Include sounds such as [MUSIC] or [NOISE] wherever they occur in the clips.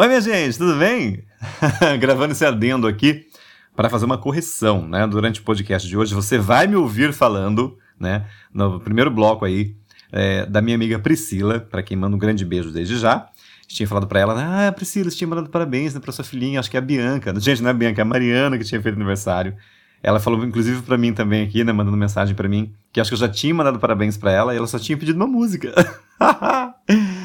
Oi, minha gente, tudo bem? [LAUGHS] Gravando esse adendo aqui para fazer uma correção, né? Durante o podcast de hoje, você vai me ouvir falando, né? No primeiro bloco aí, é, da minha amiga Priscila, para quem manda um grande beijo desde já. Tinha falado para ela, ah, Priscila, você tinha mandado parabéns né, para sua filhinha, acho que é a Bianca. Gente, não é a Bianca, é a Mariana que tinha feito aniversário. Ela falou, inclusive, para mim também aqui, né? Mandando mensagem para mim, que acho que eu já tinha mandado parabéns para ela e ela só tinha pedido uma música. [LAUGHS]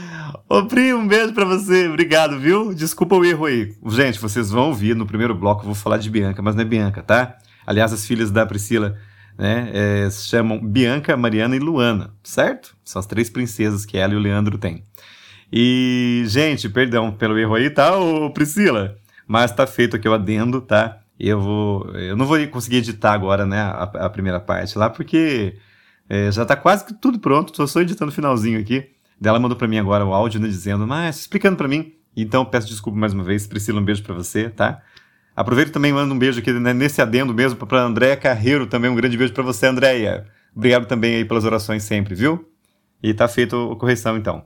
Ô, Pri, um beijo pra você. Obrigado, viu? Desculpa o erro aí. Gente, vocês vão ouvir no primeiro bloco, eu vou falar de Bianca, mas não é Bianca, tá? Aliás, as filhas da Priscila né, é, se chamam Bianca, Mariana e Luana, certo? São as três princesas que ela e o Leandro têm. E, gente, perdão pelo erro aí, tá, ô Priscila? Mas tá feito aqui o adendo, tá? Eu vou. Eu não vou conseguir editar agora, né, a, a primeira parte lá, porque é, já tá quase tudo pronto, tô só editando o finalzinho aqui. Ela mandou para mim agora o áudio, né, dizendo, mas explicando para mim. Então, peço desculpa mais uma vez. Priscila, um beijo para você, tá? Aproveito também e mando um beijo aqui né, nesse adendo mesmo para Andréia Carreiro também. Um grande beijo para você, Andréia. Obrigado também aí pelas orações sempre, viu? E tá feito a correção então.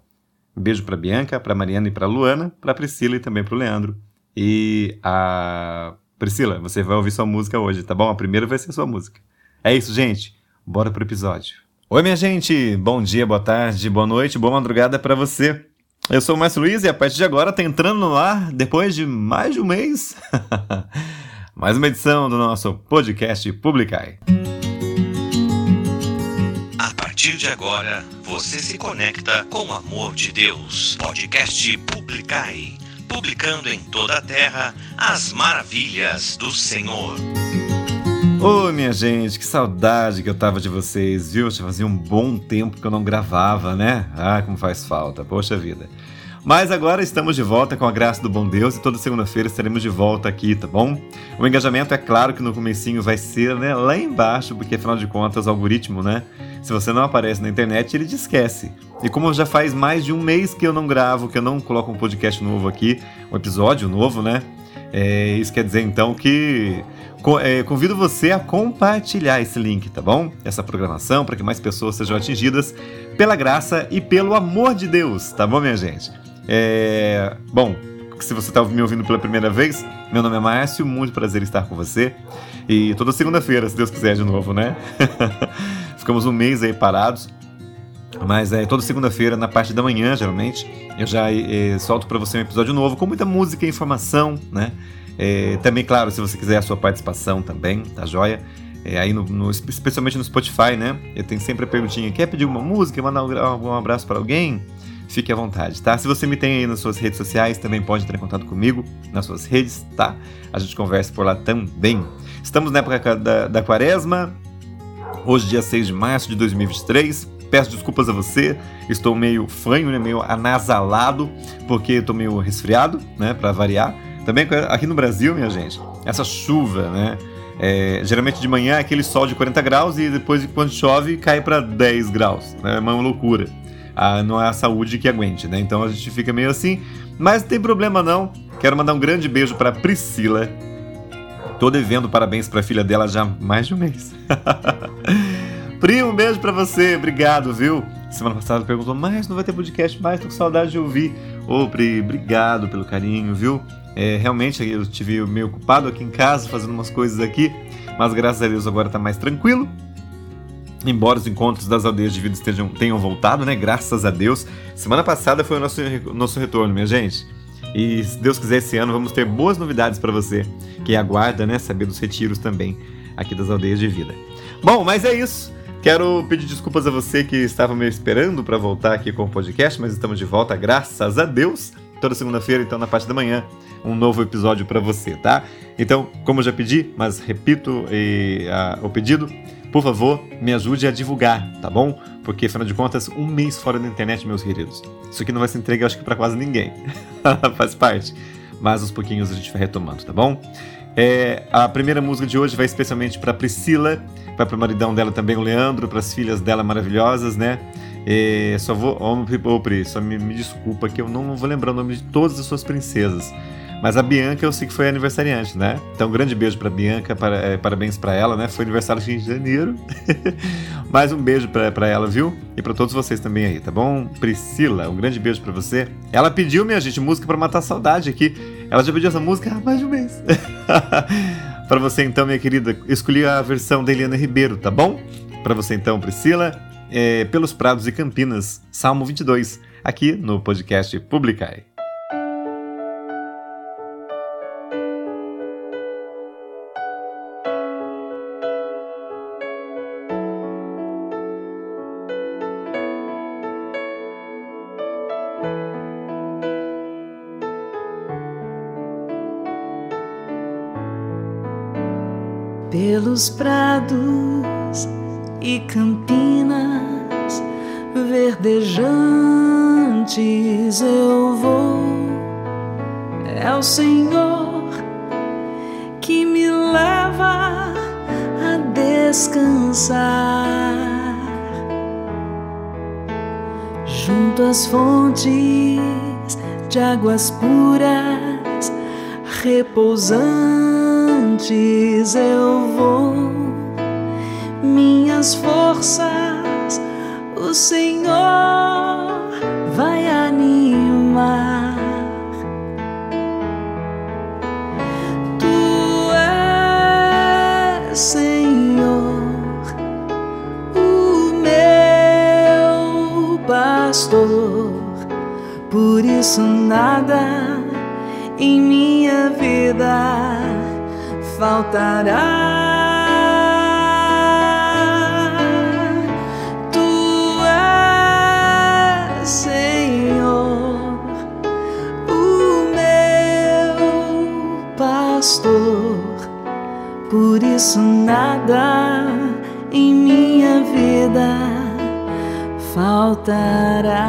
Um beijo para Bianca, para Mariana e para Luana, para Priscila e também para o Leandro. E a Priscila, você vai ouvir sua música hoje, tá bom? A primeira vai ser sua música. É isso, gente. Bora pro episódio. Oi, minha gente! Bom dia, boa tarde, boa noite, boa madrugada para você. Eu sou o Márcio Luiz e a partir de agora tá entrando no ar, depois de mais de um mês, [LAUGHS] mais uma edição do nosso podcast Publicai. A partir de agora, você se conecta com o amor de Deus. Podcast Publicai publicando em toda a terra as maravilhas do Senhor. Ô, minha gente, que saudade que eu tava de vocês, viu? Já fazia um bom tempo que eu não gravava, né? Ah, como faz falta, poxa vida. Mas agora estamos de volta com a graça do bom Deus e toda segunda-feira estaremos de volta aqui, tá bom? O engajamento é claro que no comecinho vai ser né, lá embaixo, porque afinal de contas o algoritmo, né? Se você não aparece na internet, ele te esquece. E como já faz mais de um mês que eu não gravo, que eu não coloco um podcast novo aqui, um episódio novo, né? É, isso quer dizer então que é, convido você a compartilhar esse link, tá bom? Essa programação para que mais pessoas sejam atingidas pela graça e pelo amor de Deus, tá bom, minha gente? É, bom, se você está me ouvindo pela primeira vez, meu nome é Márcio, muito prazer estar com você. E toda segunda-feira, se Deus quiser, de novo, né? [LAUGHS] Ficamos um mês aí parados. Mas é toda segunda-feira, na parte da manhã, geralmente, eu já é, solto para você um episódio novo com muita música e informação, né? É, também, claro, se você quiser a sua participação também, tá joia? É, aí no, no, especialmente no Spotify, né? Eu tenho sempre a perguntinha: quer pedir uma música, mandar um, abraço para alguém? Fique à vontade, tá? Se você me tem aí nas suas redes sociais, também pode entrar em contato comigo nas suas redes, tá? A gente conversa por lá também. Estamos na época da, da quaresma, hoje, dia 6 de março de 2023. Peço desculpas a você, estou meio fanho, né, meio anasalado, porque estou meio resfriado, né, para variar. Também aqui no Brasil, minha gente, essa chuva, né? É, geralmente de manhã é aquele sol de 40 graus e depois, quando chove, cai para 10 graus. Né? É uma loucura. Ah, não é a saúde que aguente, né? Então a gente fica meio assim. Mas não tem problema não. Quero mandar um grande beijo para Priscila. Tô devendo parabéns para a filha dela já há mais de um mês. [LAUGHS] Pri, um beijo para você. Obrigado, viu? Semana passada perguntou, mas não vai ter podcast mais, tô com saudade de ouvir. Ô, Pri, obrigado pelo carinho, viu? É, realmente eu estive meio ocupado aqui em casa, fazendo umas coisas aqui, mas graças a Deus agora está mais tranquilo. Embora os encontros das aldeias de vida estejam, tenham voltado, né? Graças a Deus. Semana passada foi o nosso, nosso retorno, minha gente. E se Deus quiser, esse ano vamos ter boas novidades para você, que aguarda, né? Saber dos retiros também aqui das aldeias de vida. Bom, mas é isso. Quero pedir desculpas a você que estava me esperando para voltar aqui com o podcast, mas estamos de volta, graças a Deus. Toda segunda-feira, então, na parte da manhã, um novo episódio para você, tá? Então, como eu já pedi, mas repito e, a, o pedido, por favor, me ajude a divulgar, tá bom? Porque, afinal de contas, um mês fora da internet, meus queridos. Isso aqui não vai ser entregue, acho que, para quase ninguém. [LAUGHS] Faz parte. Mas aos pouquinhos a gente vai retomando, tá bom? É, a primeira música de hoje vai especialmente para Priscila, vai para o maridão dela também, o Leandro, para as filhas dela maravilhosas, né? É, só vou. Oh, Pri, só me, me desculpa que eu não vou lembrar o nome de todas as suas princesas. Mas a Bianca eu sei que foi aniversariante, né? Então, um grande beijo para Bianca, para, é, parabéns para ela, né? Foi aniversário de janeiro. [LAUGHS] Mais um beijo para ela, viu? E para todos vocês também aí, tá bom? Priscila, um grande beijo para você. Ela pediu, minha gente, música para matar saudade aqui. Ela já pediu essa música há mais de um mês. [LAUGHS] para você então, minha querida, escolhi a versão da Eliana Ribeiro, tá bom? Para você então, Priscila, é, pelos Prados e Campinas, Salmo 22, aqui no podcast Publicai. Pelos prados e campinas verdejantes eu vou. É o Senhor que me leva a descansar às fontes de águas puras repousando antes eu vou, minhas forças o Senhor vai por isso nada em minha vida faltará. Por isso nada em minha vida faltará.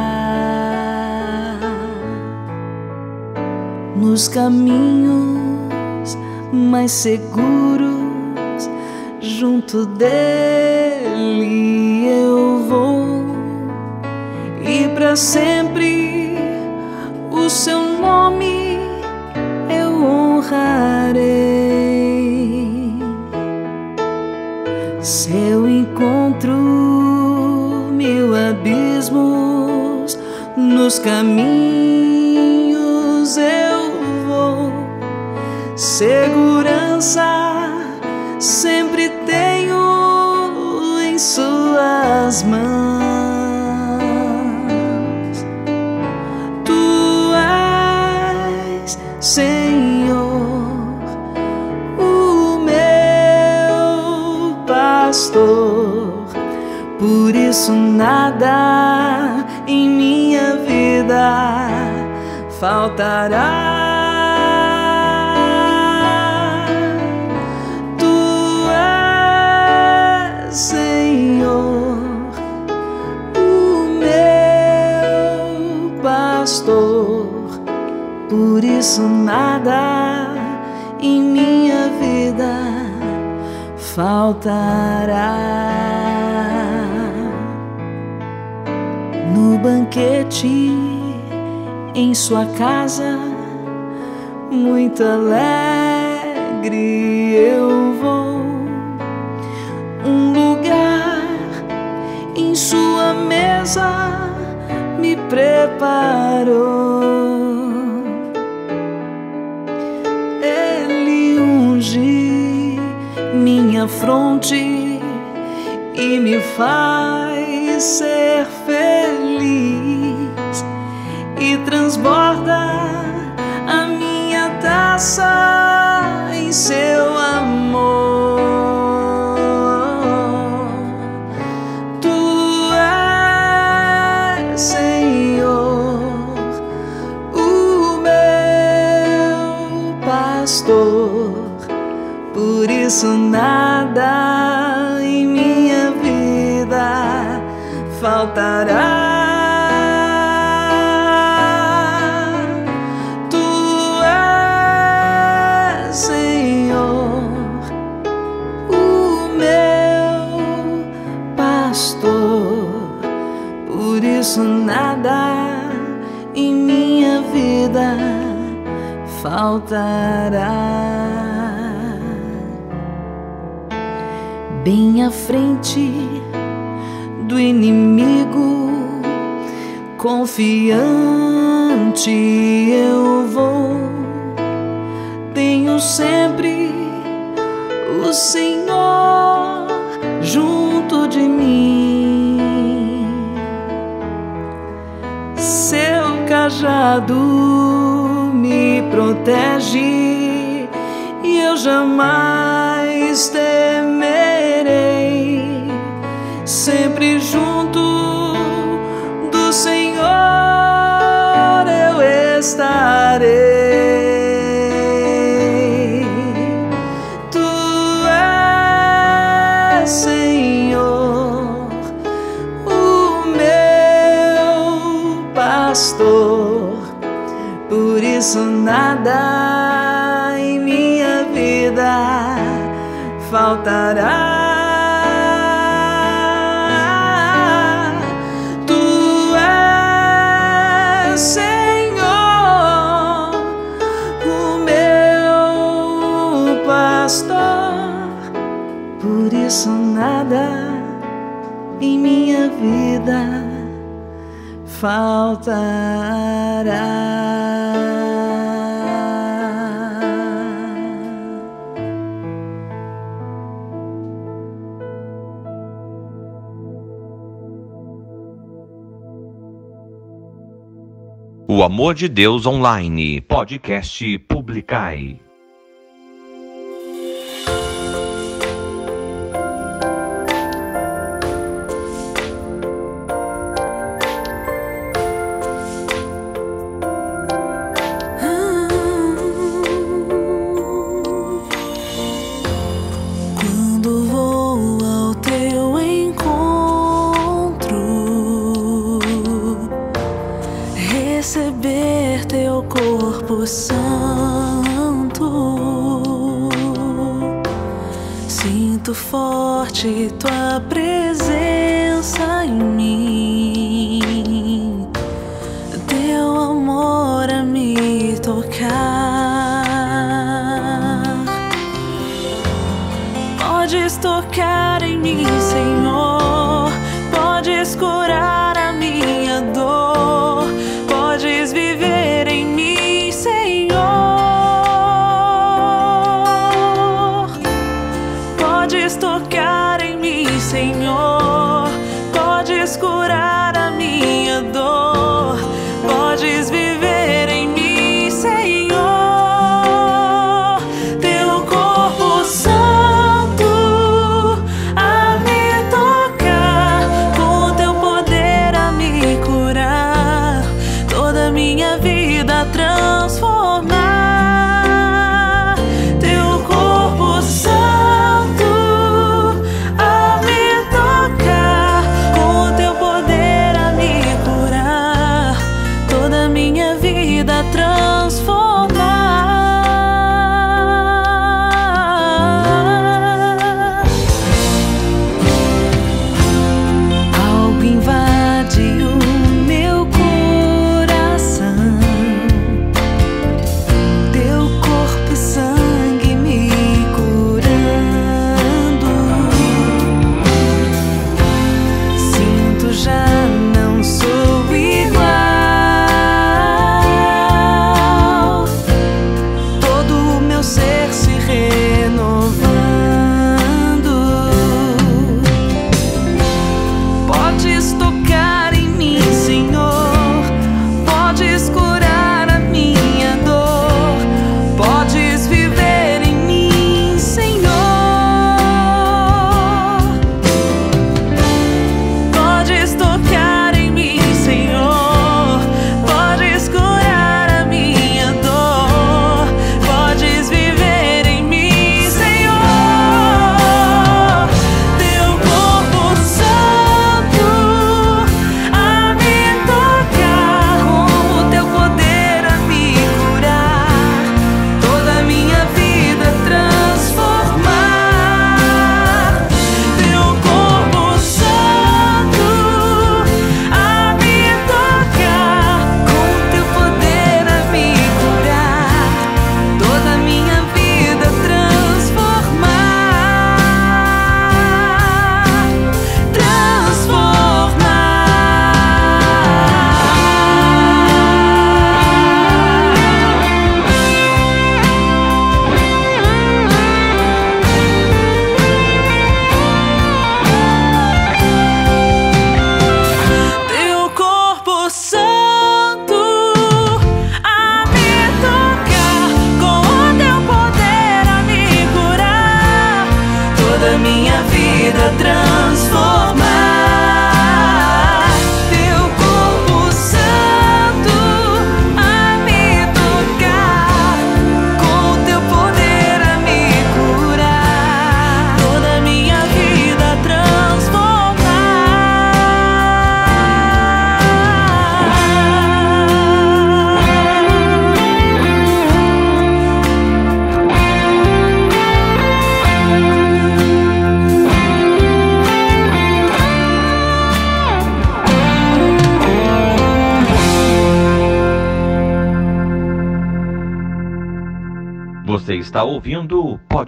Nos caminhos mais seguros, junto dele eu vou e para sempre o seu nome eu honrarei. Se nos caminhos eu vou segurança sempre tenho em Suas mãos. Tu és Senhor, o meu pastor, por isso nada vida faltará. por isso nada em minha vida faltará. No banquete em sua casa, muito alegre eu vou. Um lugar em sua mesa me preparou. minha fronte e me faz ser feliz transborda a minha taça em seu amor. faltará. Bem à frente do inimigo, confiante eu vou. Tenho sempre o Senhor junto de mim. Seu cajado protege e eu jamais. faltará. O Amor de Deus Online, podcast Publicai.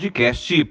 Podcast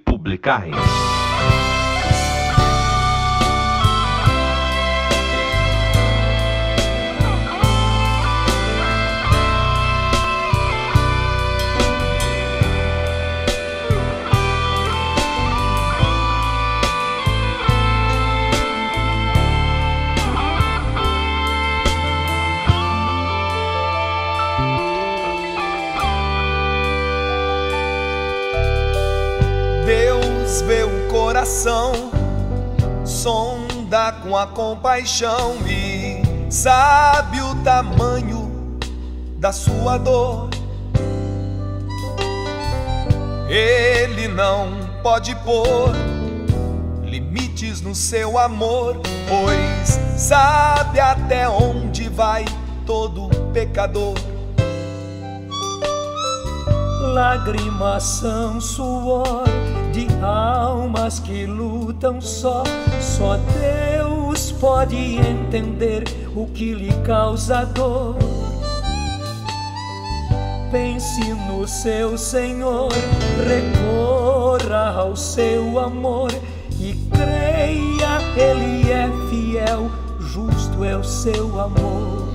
coração, sonda com a compaixão e sabe o tamanho da sua dor. Ele não pode pôr limites no seu amor, pois sabe até onde vai todo pecador. Lágrimas são suor de almas que lutam só. Só Deus pode entender o que lhe causa dor. Pense no seu Senhor, recorra ao seu amor e creia, Ele é fiel, justo é o seu amor.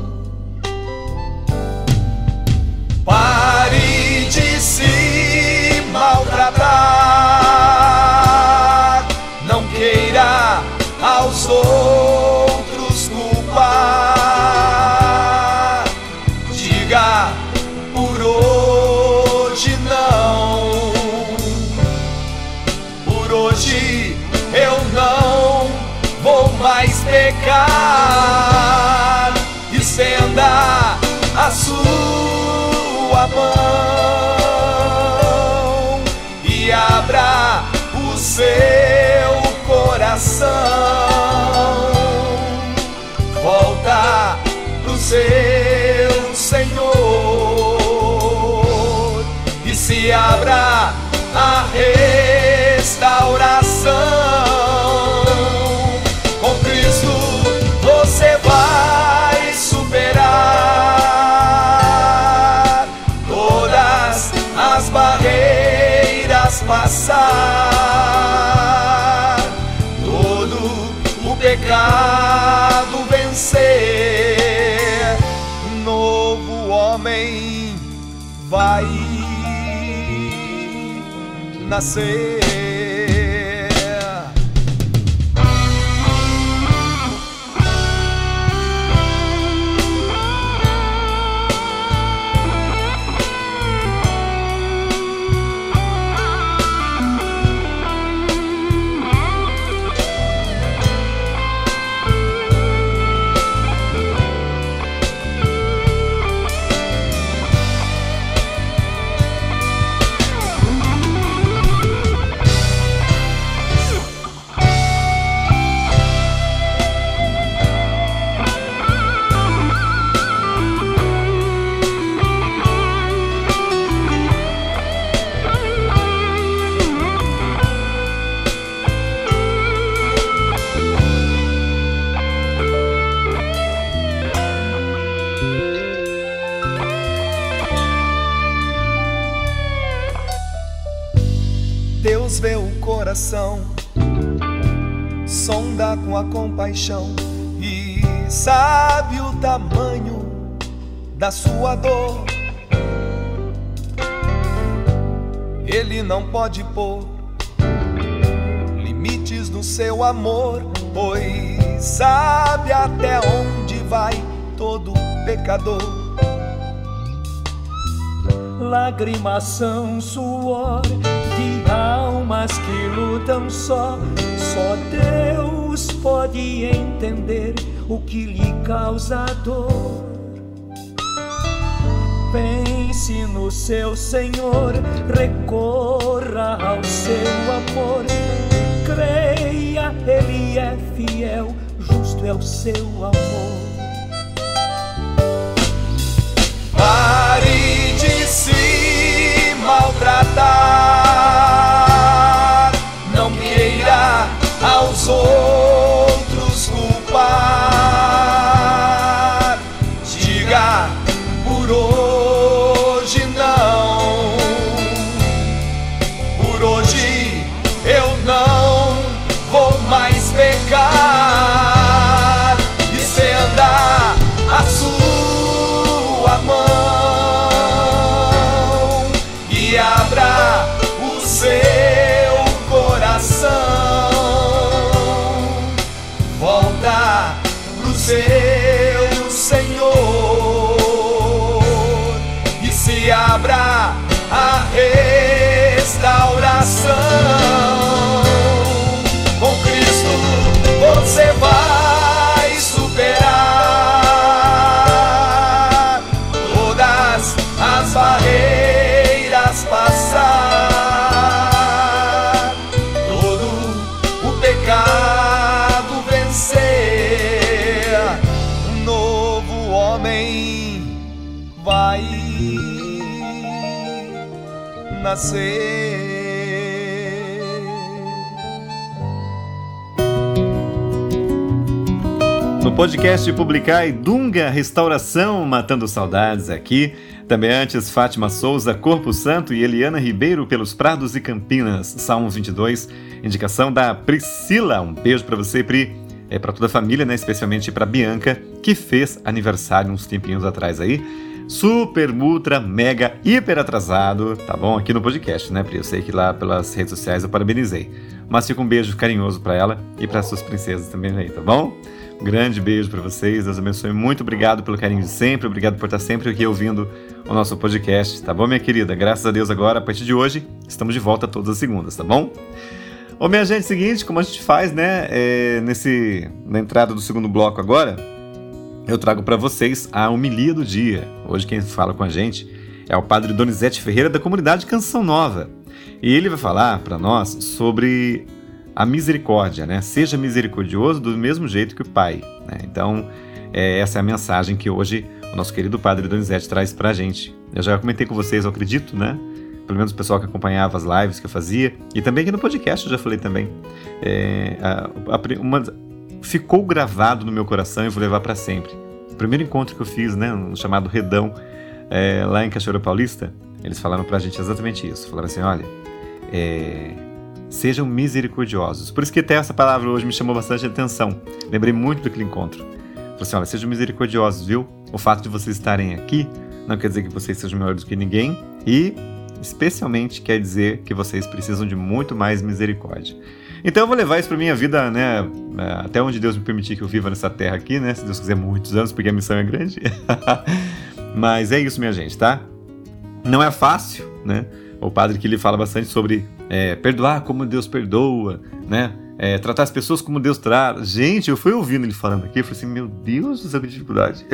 Pare de se maltratar. Abra a restauração. Com Cristo você vai superar todas as barreiras, passar todo o pecado vencer. Novo homem vai nascer. Compaixão e sabe o tamanho da sua dor. Ele não pode pôr limites no seu amor, pois sabe até onde vai todo pecador. Lágrimas são suor de almas que lutam só. Só Deus pode entender o que lhe causa dor. Pense no seu Senhor, recorra ao seu amor. Creia, Ele é fiel, justo é o seu amor. Pare de se maltratar. Não queira aos outros nascer. No podcast Publicar Dunga Restauração Matando Saudades aqui. Também antes, Fátima Souza, Corpo Santo e Eliana Ribeiro pelos Prados e Campinas, Salmo 22, indicação da Priscila. Um beijo para você, Pri. É para toda a família, né? Especialmente para Bianca, que fez aniversário uns tempinhos atrás aí. Super, ultra, mega, hiper atrasado, tá bom? Aqui no podcast, né, Pri? Eu sei que lá pelas redes sociais eu parabenizei. Mas fica um beijo carinhoso para ela e para suas princesas também aí, tá bom? Grande beijo para vocês, Deus abençoe. Muito obrigado pelo carinho de sempre, obrigado por estar sempre aqui ouvindo o nosso podcast, tá bom, minha querida? Graças a Deus agora, a partir de hoje, estamos de volta todas as segundas, tá bom? Ô, minha gente, seguinte, como a gente faz, né, é, nesse, na entrada do segundo bloco agora, eu trago para vocês a homilia do dia. Hoje quem fala com a gente é o Padre Donizete Ferreira da comunidade Canção Nova. E ele vai falar para nós sobre a misericórdia, né? Seja misericordioso do mesmo jeito que o Pai. Né? Então, é, essa é a mensagem que hoje o nosso querido Padre Donizete traz para a gente. Eu já comentei com vocês, eu acredito, né? Pelo menos o pessoal que acompanhava as lives que eu fazia. E também aqui no podcast eu já falei também. É, a, a, uma, ficou gravado no meu coração e vou levar para sempre. O primeiro encontro que eu fiz, né, no chamado Redão, é, lá em Cachoeira Paulista, eles falaram pra gente exatamente isso. Falaram assim: olha, é, sejam misericordiosos. Por isso que até essa palavra hoje me chamou bastante atenção. Lembrei muito daquele encontro. Falei assim: olha, sejam misericordiosos, viu? O fato de vocês estarem aqui não quer dizer que vocês sejam melhores do que ninguém e, especialmente, quer dizer que vocês precisam de muito mais misericórdia. Então eu vou levar isso para minha vida, né? Até onde Deus me permitir que eu viva nessa terra aqui, né? Se Deus quiser, muitos anos, porque a missão é grande. [LAUGHS] Mas é isso, minha gente, tá? Não é fácil, né? O padre que ele fala bastante sobre é, perdoar como Deus perdoa, né? É, tratar as pessoas como Deus trata. Gente, eu fui ouvindo ele falando aqui, eu falei assim, meu Deus céu, que dificuldade.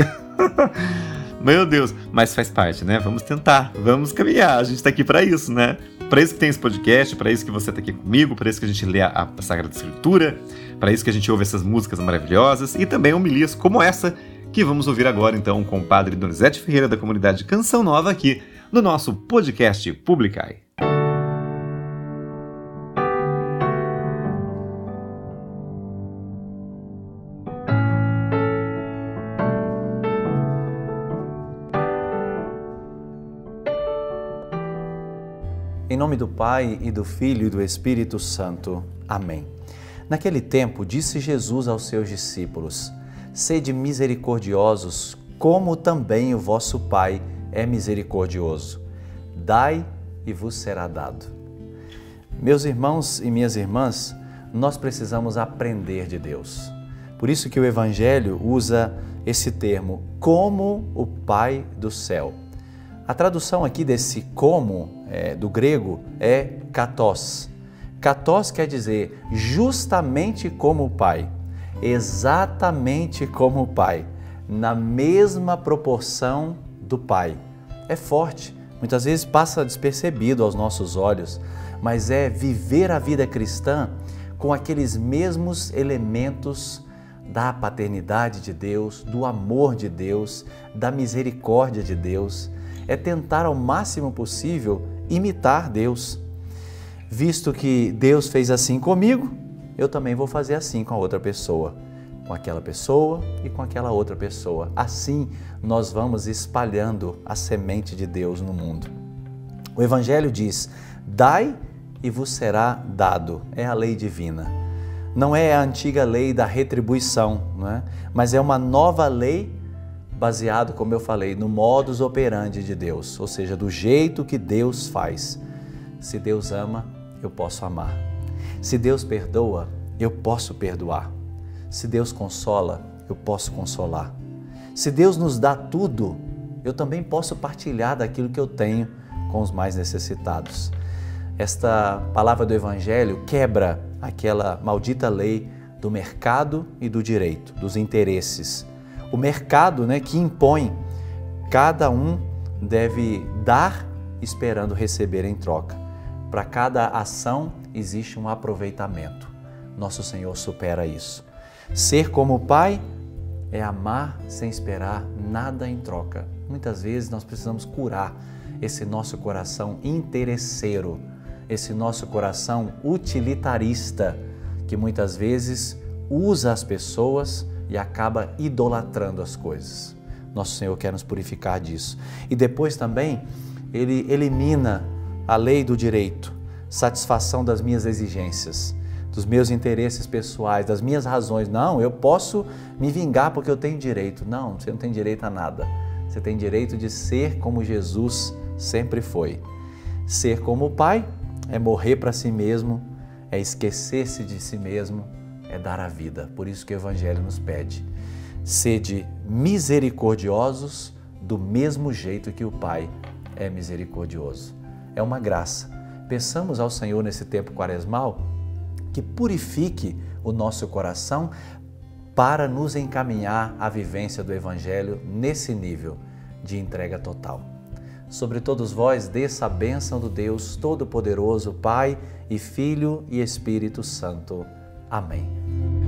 [LAUGHS] meu Deus, mas faz parte, né? Vamos tentar, vamos caminhar, a gente tá aqui para isso, né? Para isso que tem esse podcast, para isso que você tá aqui comigo, para isso que a gente lê a, a Sagrada Escritura, para isso que a gente ouve essas músicas maravilhosas e também homilias como essa que vamos ouvir agora então com o Padre Donizete Ferreira da comunidade Canção Nova aqui no nosso podcast Publicai. Nome do Pai e do Filho e do Espírito Santo. Amém. Naquele tempo, disse Jesus aos seus discípulos: Sede misericordiosos, como também o vosso Pai é misericordioso. Dai e vos será dado. Meus irmãos e minhas irmãs, nós precisamos aprender de Deus. Por isso que o Evangelho usa esse termo, como o Pai do céu. A tradução aqui desse como, é, do grego, é katos. Katos quer dizer justamente como o Pai, exatamente como o Pai, na mesma proporção do Pai. É forte, muitas vezes passa despercebido aos nossos olhos, mas é viver a vida cristã com aqueles mesmos elementos da paternidade de Deus, do amor de Deus, da misericórdia de Deus. É tentar ao máximo possível imitar Deus. Visto que Deus fez assim comigo, eu também vou fazer assim com a outra pessoa, com aquela pessoa e com aquela outra pessoa. Assim nós vamos espalhando a semente de Deus no mundo. O Evangelho diz: Dai e vos será dado. É a lei divina. Não é a antiga lei da retribuição, não é? mas é uma nova lei baseado, como eu falei, no modus operandi de Deus, ou seja, do jeito que Deus faz. Se Deus ama, eu posso amar. Se Deus perdoa, eu posso perdoar. Se Deus consola, eu posso consolar. Se Deus nos dá tudo, eu também posso partilhar daquilo que eu tenho com os mais necessitados. Esta palavra do Evangelho quebra aquela maldita lei do mercado e do direito, dos interesses. O mercado né, que impõe, cada um deve dar esperando receber em troca. Para cada ação existe um aproveitamento. Nosso Senhor supera isso. Ser como o Pai é amar sem esperar nada em troca. Muitas vezes nós precisamos curar esse nosso coração interesseiro, esse nosso coração utilitarista, que muitas vezes usa as pessoas e acaba idolatrando as coisas. Nosso Senhor quer nos purificar disso. E depois também, ele elimina a lei do direito, satisfação das minhas exigências dos meus interesses pessoais, das minhas razões. Não, eu posso me vingar porque eu tenho direito. Não, você não tem direito a nada. Você tem direito de ser como Jesus sempre foi. Ser como o Pai é morrer para si mesmo, é esquecer-se de si mesmo, é dar a vida. Por isso que o Evangelho nos pede. Sede misericordiosos do mesmo jeito que o Pai é misericordioso. É uma graça. Peçamos ao Senhor nesse tempo quaresmal que purifique o nosso coração para nos encaminhar à vivência do Evangelho nesse nível de entrega total. Sobre todos vós, desça a bênção do Deus Todo-Poderoso, Pai e Filho e Espírito Santo. Amém.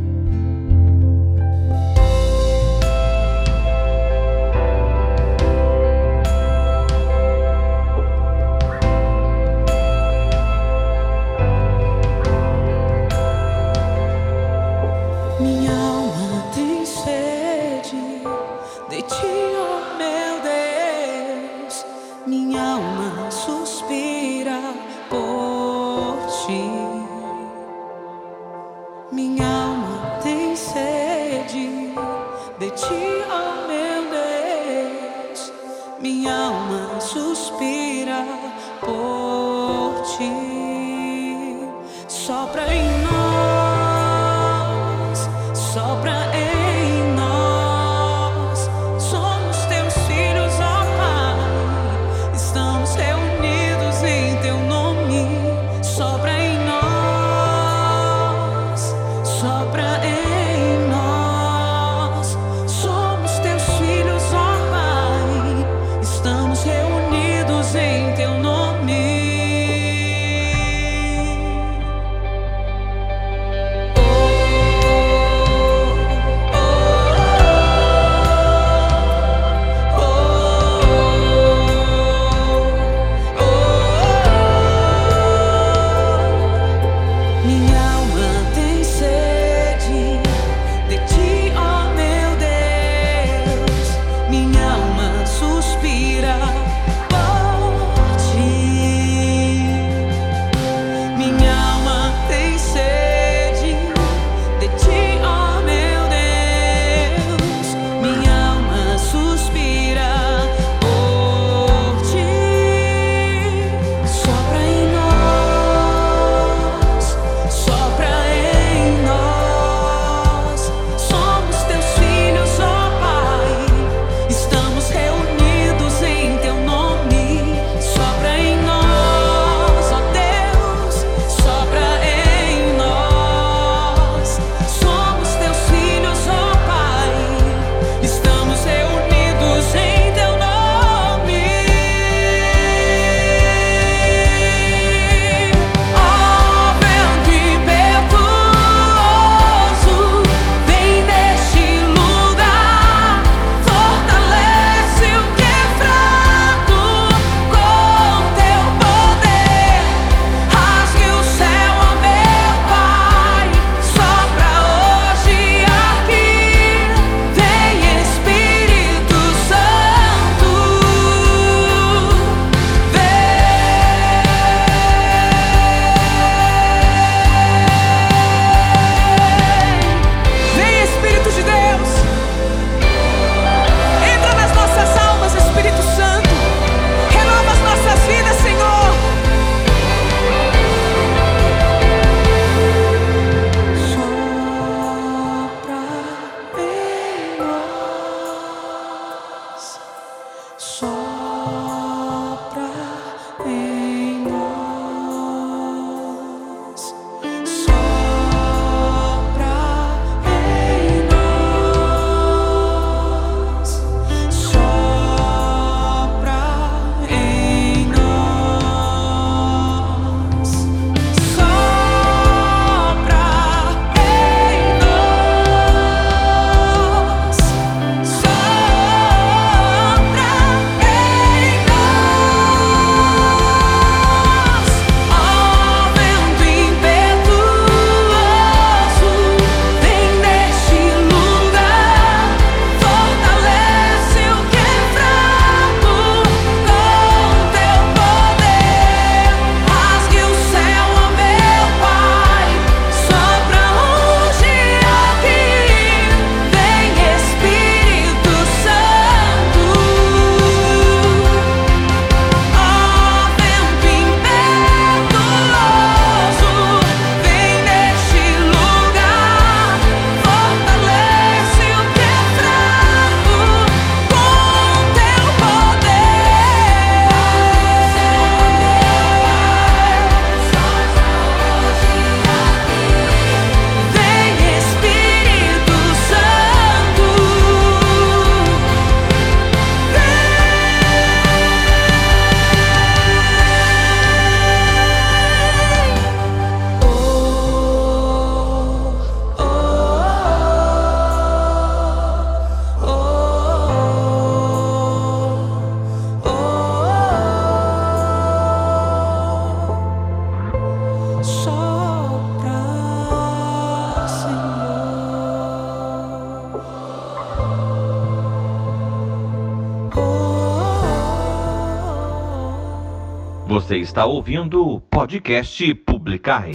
Está ouvindo o podcast Publicar.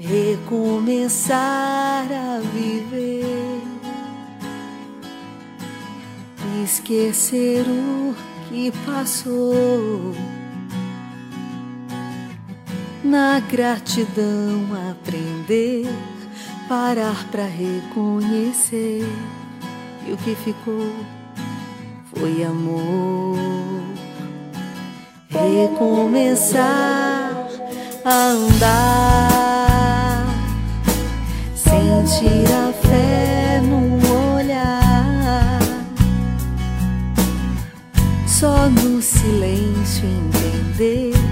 Recomeçar a viver, esquecer o que passou na gratidão aprender, parar para reconhecer que o que ficou foi amor. Recomeçar a andar, sentir a fé no olhar, só no silêncio entender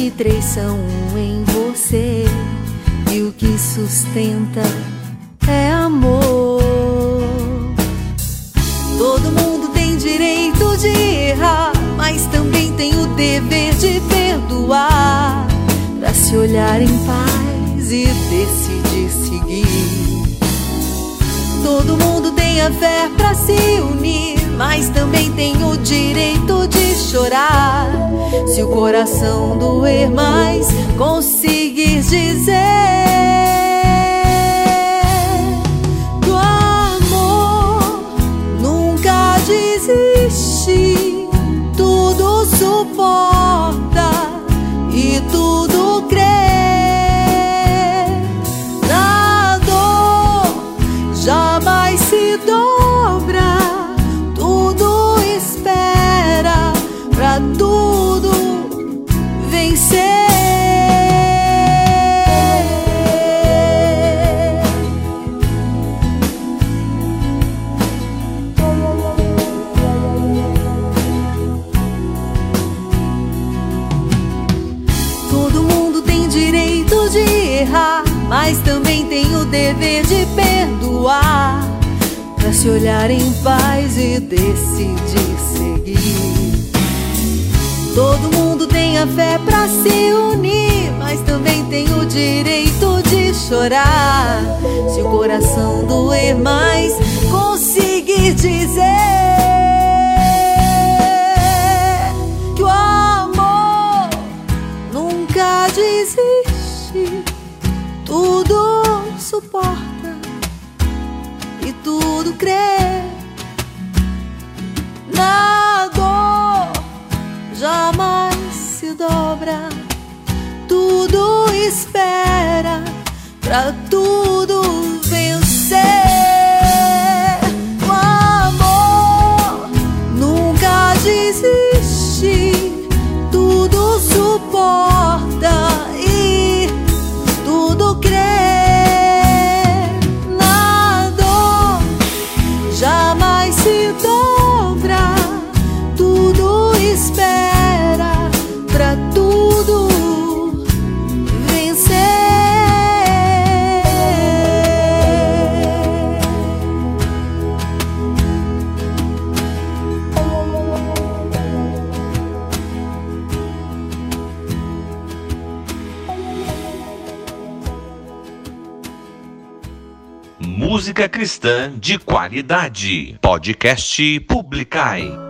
que três são um em você e o que sustenta é amor. Todo mundo tem direito de errar, mas também tem o dever de perdoar, para se olhar em paz e decidir seguir. Todo mundo tem a fé para se unir, mas também tem o direito de chorar. Se o coração doer mais, conseguir dizer que o amor nunca desiste, tudo suporta se olhar em paz e decidir seguir. Todo mundo tem a fé pra se unir, mas também tem o direito de chorar. Se o coração doer mais, conseguir dizer que o amor nunca desiste, pra Música cristã de qualidade. Podcast Publicai.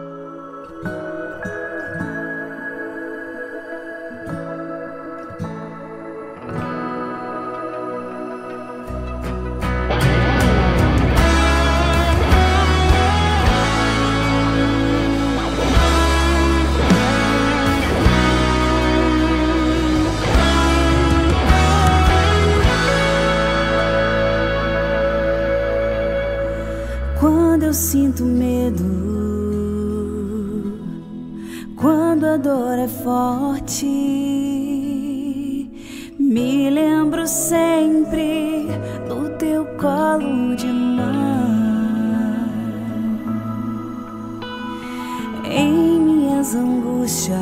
Angústias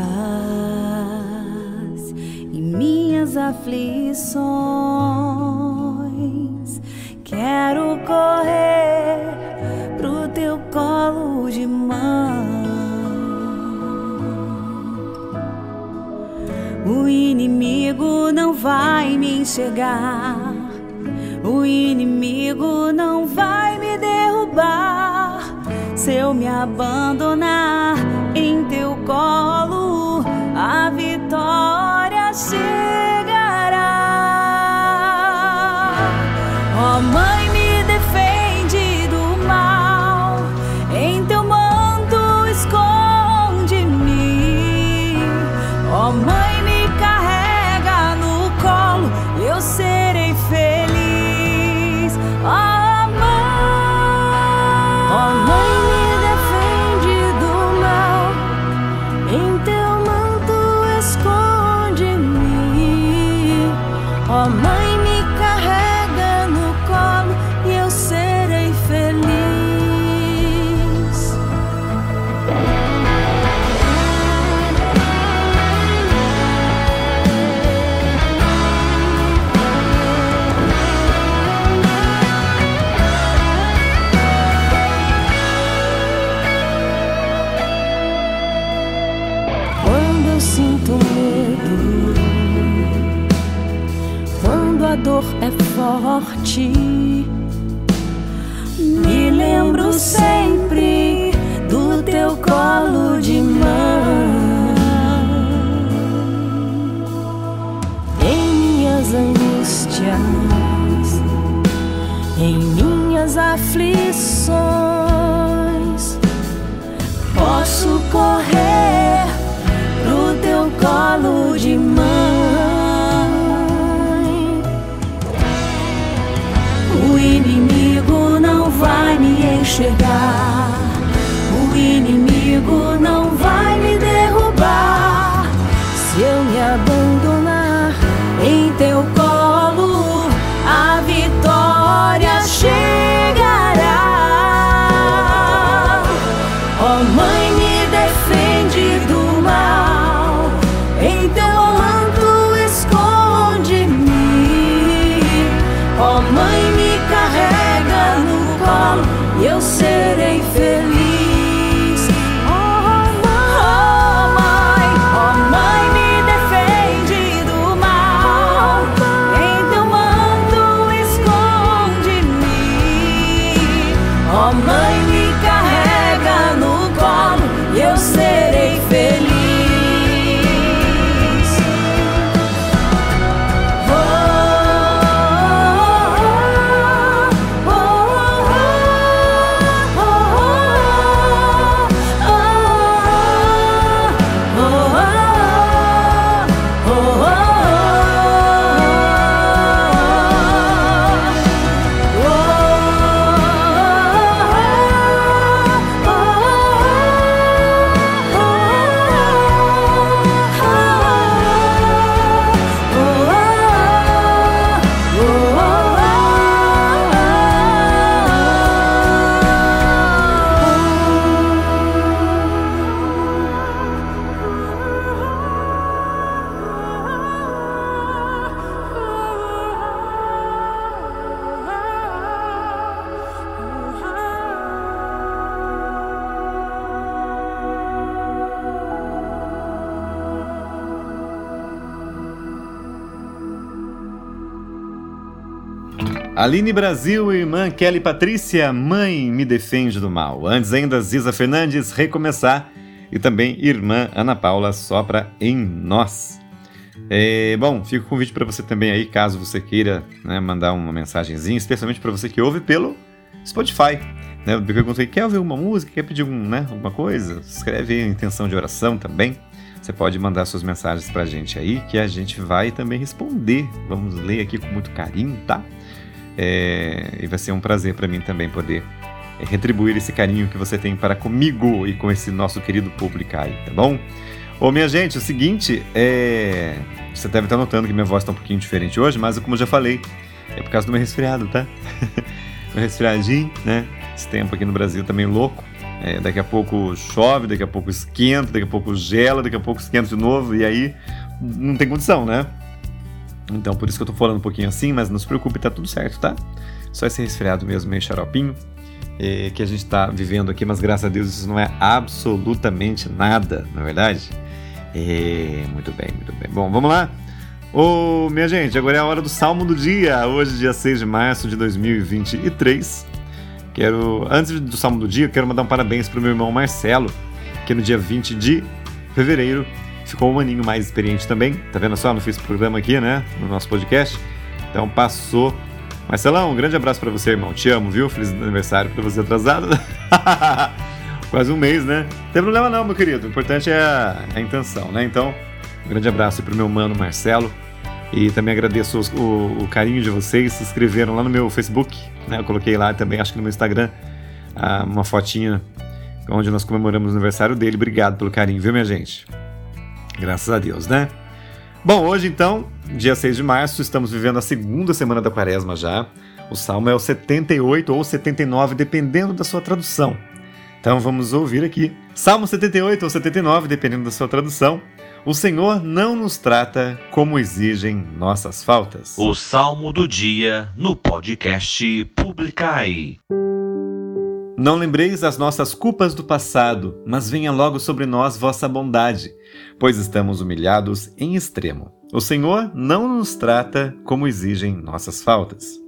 e minhas aflições, quero correr pro teu colo de mãe. O inimigo não vai me enxergar. O inimigo não vai me derrubar. Se eu me abandonar colo, a vitória chegará. Aflições, posso correr pro teu colo de mãe. O inimigo não vai me enxergar. Aline Brasil irmã Kelly Patrícia, mãe me defende do mal. Antes ainda, Ziza Fernandes, recomeçar. E também irmã Ana Paula sopra em nós. É, bom, fica o convite para você também aí, caso você queira né, mandar uma mensagenzinha, especialmente para você que ouve pelo Spotify. Né? Eu perguntei, quer ouvir uma música, quer pedir um, né, alguma coisa? Escreve aí a intenção de oração também. Você pode mandar suas mensagens para a gente aí, que a gente vai também responder. Vamos ler aqui com muito carinho, tá? É, e vai ser um prazer para mim também poder é, retribuir esse carinho que você tem para comigo e com esse nosso querido público aí, tá bom? Ô, minha gente, o seguinte, é... você deve estar notando que minha voz está um pouquinho diferente hoje, mas como eu já falei, é por causa do meu resfriado, tá? [LAUGHS] meu resfriadinho, né? Esse tempo aqui no Brasil também louco. É, daqui a pouco chove, daqui a pouco esquenta, daqui a pouco gela, daqui a pouco esquenta de novo, e aí não tem condição, né? Então por isso que eu tô falando um pouquinho assim, mas não se preocupe, tá tudo certo, tá? Só esse resfriado mesmo, meio xaropinho, que a gente tá vivendo aqui, mas graças a Deus isso não é absolutamente nada, na é verdade? Muito bem, muito bem. Bom, vamos lá? Ô, minha gente, agora é a hora do Salmo do Dia. Hoje, dia 6 de março de 2023. Quero, antes do Salmo do Dia, quero mandar um parabéns pro meu irmão Marcelo, que no dia 20 de fevereiro ficou um aninho mais experiente também. Tá vendo só? Não fiz programa aqui, né? No nosso podcast. Então passou. Marcelão, um grande abraço para você, irmão. Te amo, viu? Feliz aniversário para você atrasado. [LAUGHS] Quase um mês, né? Não tem problema não, meu querido. O importante é a, a intenção, né? Então, um grande abraço pro meu mano Marcelo. E também agradeço o, o, carinho de vocês. Se inscreveram lá no meu Facebook, né? Eu coloquei lá também, acho que no meu Instagram, ah, uma fotinha onde nós comemoramos o aniversário dele. Obrigado pelo carinho, viu, minha gente? Graças a Deus, né? Bom, hoje então, dia 6 de março, estamos vivendo a segunda semana da quaresma já. O salmo é o 78 ou 79, dependendo da sua tradução. Então vamos ouvir aqui. Salmo 78 ou 79, dependendo da sua tradução. O Senhor não nos trata como exigem nossas faltas. O Salmo do Dia no podcast Publicai. Não lembreis as nossas culpas do passado, mas venha logo sobre nós vossa bondade, pois estamos humilhados em extremo. O Senhor não nos trata como exigem nossas faltas.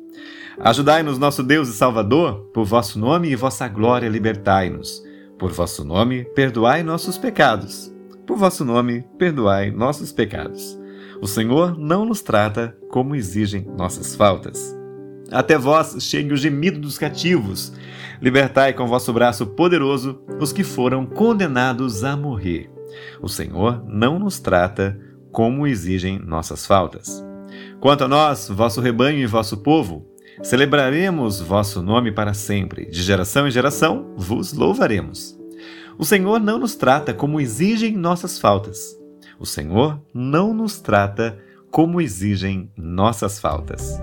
Ajudai-nos, nosso Deus e Salvador, por vosso nome e vossa glória libertai-nos. Por vosso nome, perdoai nossos pecados. Por vosso nome, perdoai nossos pecados. O Senhor não nos trata como exigem nossas faltas. Até vós chegue o gemido dos cativos. Libertai com vosso braço poderoso os que foram condenados a morrer. O Senhor não nos trata como exigem nossas faltas. Quanto a nós, vosso rebanho e vosso povo, celebraremos vosso nome para sempre. De geração em geração vos louvaremos. O Senhor não nos trata como exigem nossas faltas. O Senhor não nos trata como exigem nossas faltas.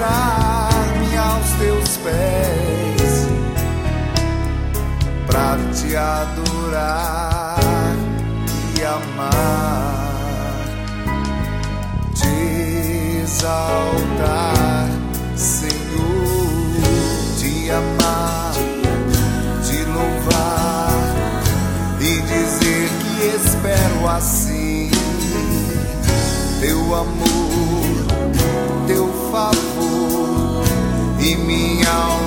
Prostrar teus pés para te adorar e amar, te exaltar, Senhor, te amar, te louvar e dizer que espero assim teu amor, e minha alma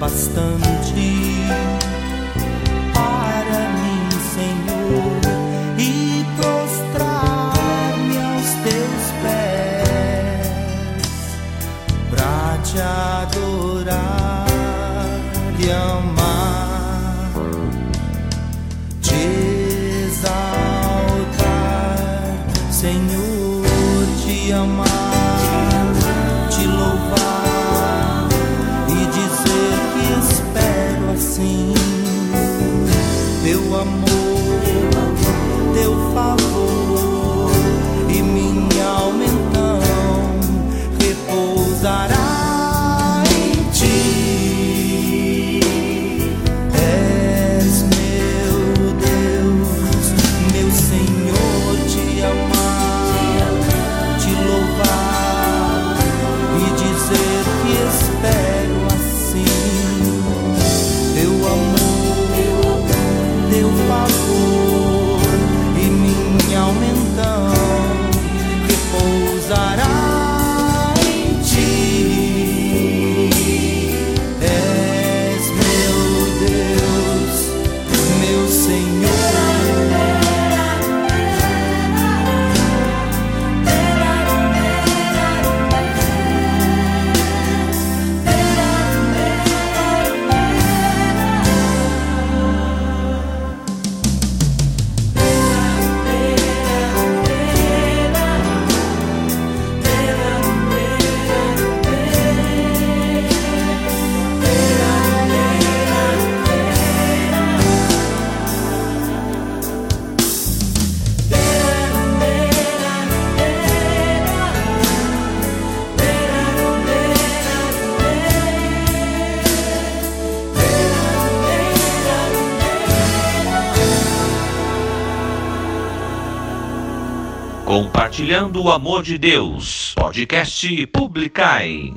é Compartilhando o amor de Deus. Podcast Publicai.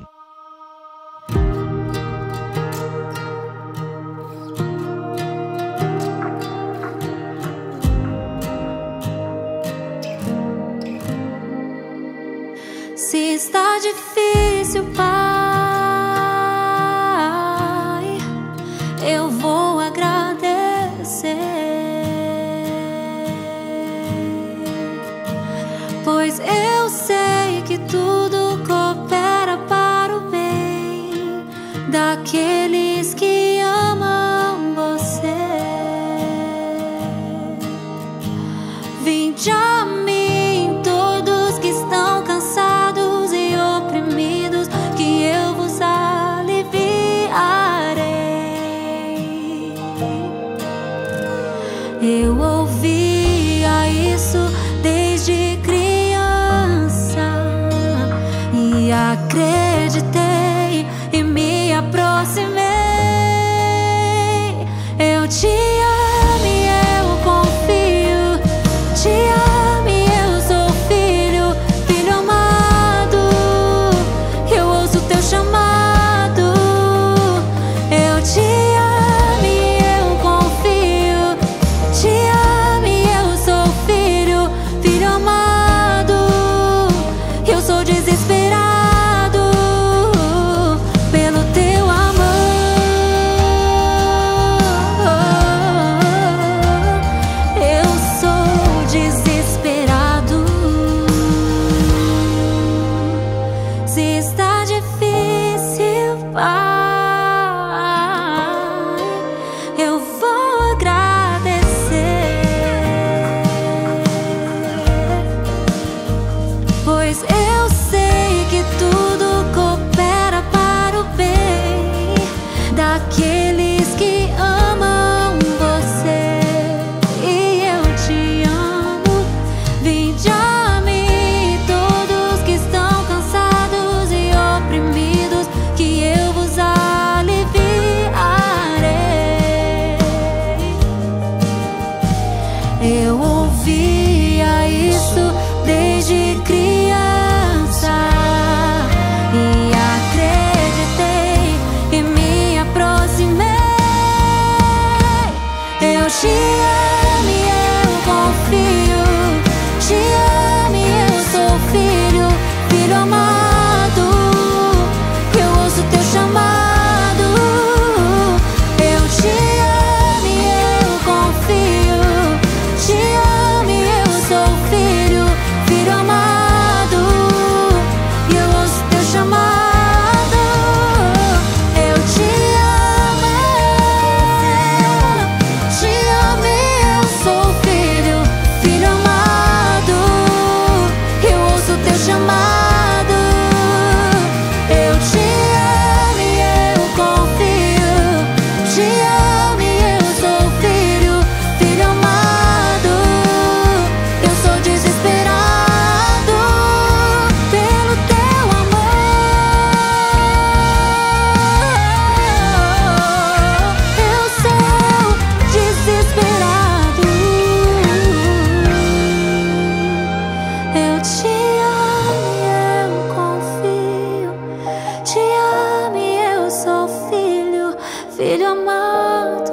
ame, eu sou filho, filho amado.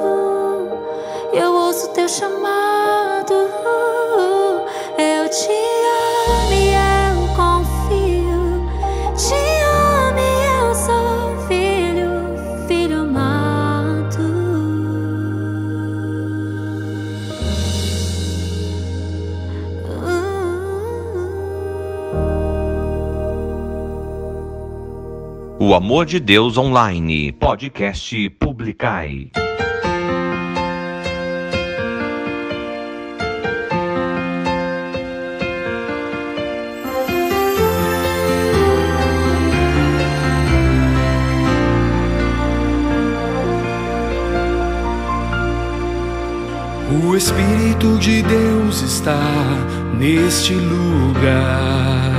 Eu ouço teu chamado. O Amor de Deus Online, podcast Publicai. O Espírito de Deus está neste lugar.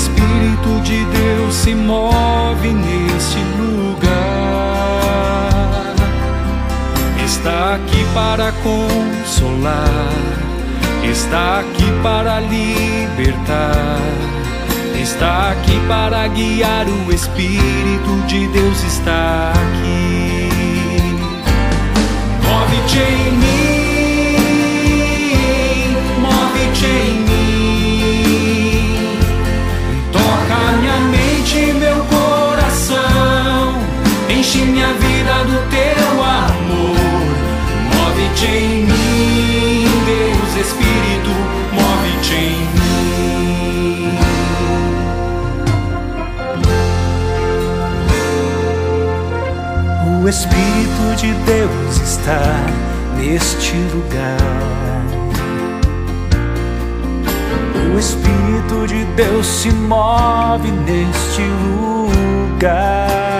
Espírito de Deus se move neste lugar. Está aqui para consolar, está aqui para libertar, está aqui para guiar. O Espírito de Deus está aqui. Move-te em mim, move-te em mim. Enche minha vida do teu amor. Move-te em mim, Deus Espírito, move-te em mim. O Espírito de Deus está neste lugar. O Espírito de Deus se move neste lugar.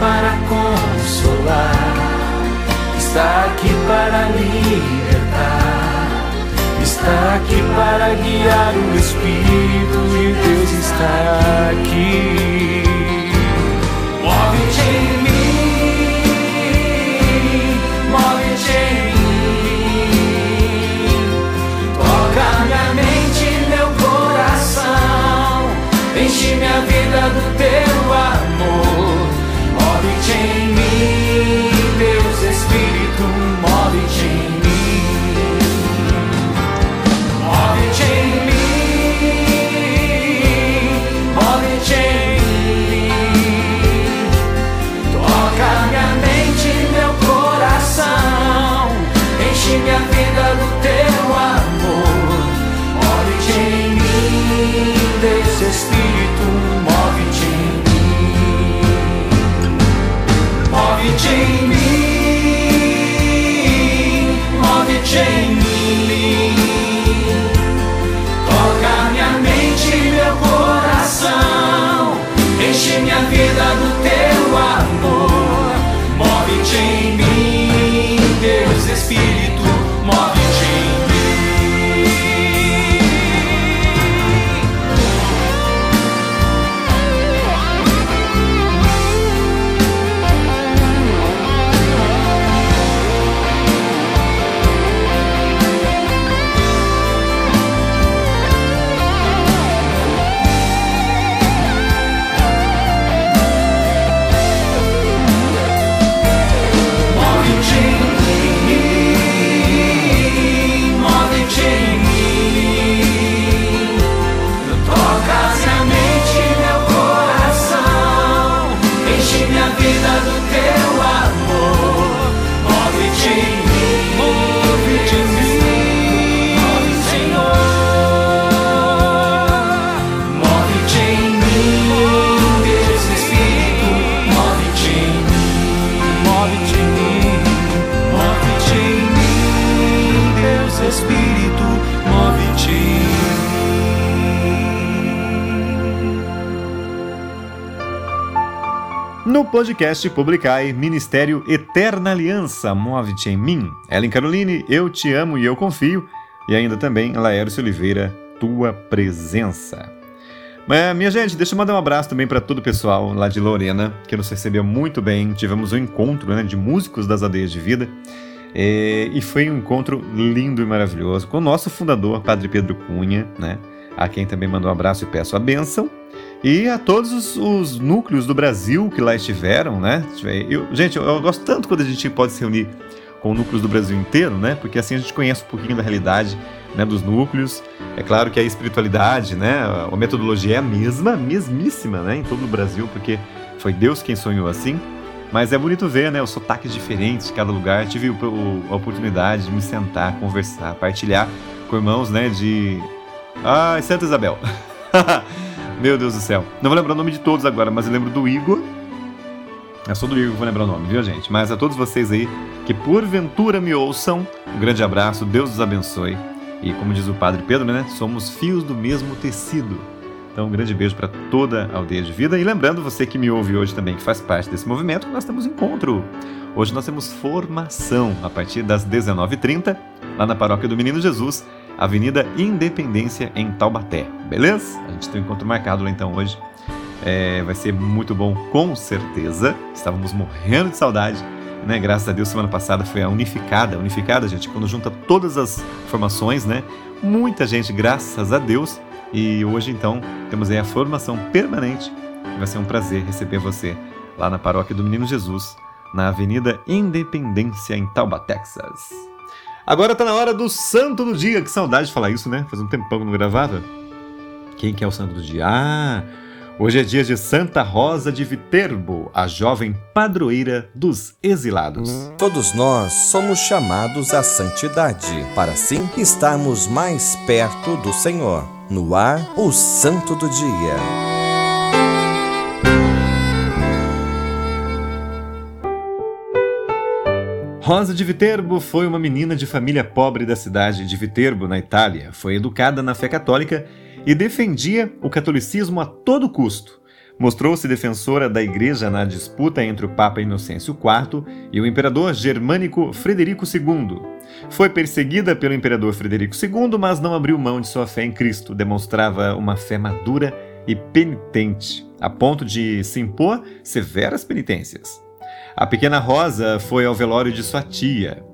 Para consolar, está aqui para libertar, está aqui para guiar. O Espírito de Deus está aqui. Move-te em mim, move-te em mim. Enche minha vida do teu amor. sing. No podcast Publicai Ministério Eterna Aliança, Move-te em mim. Ellen Caroline, Eu Te Amo e Eu Confio. E ainda também Laércio Oliveira, Tua Presença. Mas, minha gente, deixa eu mandar um abraço também para todo o pessoal lá de Lorena, que nos recebeu muito bem. Tivemos um encontro né, de músicos das aldeias de vida. É, e foi um encontro lindo e maravilhoso com o nosso fundador, Padre Pedro Cunha, né? A quem também mandou um abraço e peço a bênção. E a todos os, os núcleos do Brasil que lá estiveram, né? Eu, gente, eu, eu gosto tanto quando a gente pode se reunir com núcleos do Brasil inteiro, né? Porque assim a gente conhece um pouquinho da realidade né, dos núcleos. É claro que a espiritualidade, né, a metodologia é a mesma, mesmíssima, né, em todo o Brasil, porque foi Deus quem sonhou assim. Mas é bonito ver, né, os sotaques diferentes de cada lugar. Tive o, o, a oportunidade de me sentar, conversar, partilhar com irmãos, né, de Ai, Santa Isabel. [LAUGHS] Meu Deus do céu. Não vou lembrar o nome de todos agora, mas eu lembro do Igor. É só do Igor que vou lembrar o nome, viu, gente? Mas a todos vocês aí que porventura me ouçam, um grande abraço, Deus os abençoe. E como diz o Padre Pedro, né? Somos fios do mesmo tecido. Então, um grande beijo para toda a aldeia de vida. E lembrando você que me ouve hoje também, que faz parte desse movimento, nós temos encontro. Hoje nós temos formação a partir das 19h30, lá na Paróquia do Menino Jesus, Avenida Independência, em Taubaté. Beleza? A gente tem um encontro marcado lá então hoje. É, vai ser muito bom, com certeza. Estávamos morrendo de saudade. Né? Graças a Deus, semana passada foi a unificada. Unificada, gente, quando junta todas as formações, né? Muita gente, graças a Deus. E hoje, então, temos aí a formação permanente. Vai ser um prazer receber você lá na Paróquia do Menino Jesus, na Avenida Independência, em Tauba, Texas. Agora tá na hora do santo do dia. Que saudade de falar isso, né? Faz um tempão que não gravava. Quem que é o santo do dia? Ah, hoje é dia de Santa Rosa de Viterbo, a jovem padroeira dos exilados. Todos nós somos chamados à santidade, para assim estarmos mais perto do Senhor. No ar, o santo do dia. Rosa de Viterbo foi uma menina de família pobre da cidade de Viterbo, na Itália. Foi educada na fé católica e defendia o catolicismo a todo custo. Mostrou-se defensora da igreja na disputa entre o Papa Inocêncio IV e o imperador germânico Frederico II. Foi perseguida pelo imperador Frederico II, mas não abriu mão de sua fé em Cristo. Demonstrava uma fé madura e penitente, a ponto de se impor severas penitências. A pequena Rosa foi ao velório de sua tia.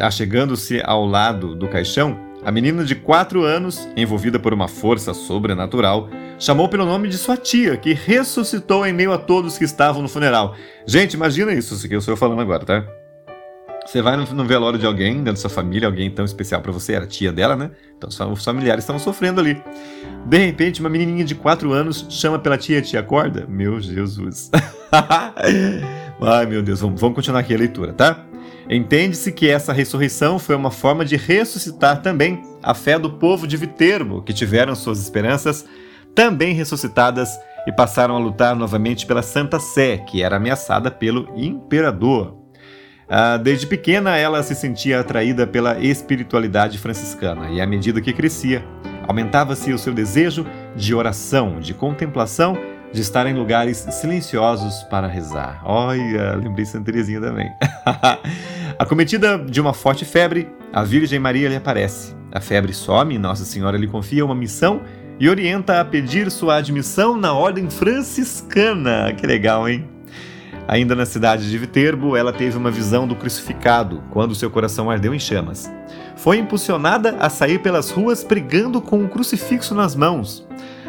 Achegando-se ao lado do caixão, a menina de quatro anos, envolvida por uma força sobrenatural, chamou pelo nome de sua tia, que ressuscitou em meio a todos que estavam no funeral. Gente, imagina isso, isso que eu estou falando agora, tá? Você vai no, velório de alguém, dentro da sua família, alguém tão especial para você, era tia dela, né? Então os familiares estavam sofrendo ali. De repente, uma menininha de 4 anos chama pela tia, tia acorda? Meu Jesus. [LAUGHS] Ai, meu Deus, vamos, vamos continuar aqui a leitura, tá? Entende-se que essa ressurreição foi uma forma de ressuscitar também a fé do povo de Viterbo, que tiveram suas esperanças também ressuscitadas e passaram a lutar novamente pela Santa Sé, que era ameaçada pelo imperador. Ah, desde pequena, ela se sentia atraída pela espiritualidade franciscana e, à medida que crescia, aumentava-se o seu desejo de oração, de contemplação, de estar em lugares silenciosos para rezar. Olha, lembrei Santa Teresinha também. [LAUGHS] Acometida de uma forte febre, a Virgem Maria lhe aparece. A febre some e Nossa Senhora lhe confia uma missão e orienta a pedir sua admissão na ordem franciscana. Que legal, hein? Ainda na cidade de Viterbo, ela teve uma visão do crucificado, quando seu coração ardeu em chamas. Foi impulsionada a sair pelas ruas pregando com um crucifixo nas mãos.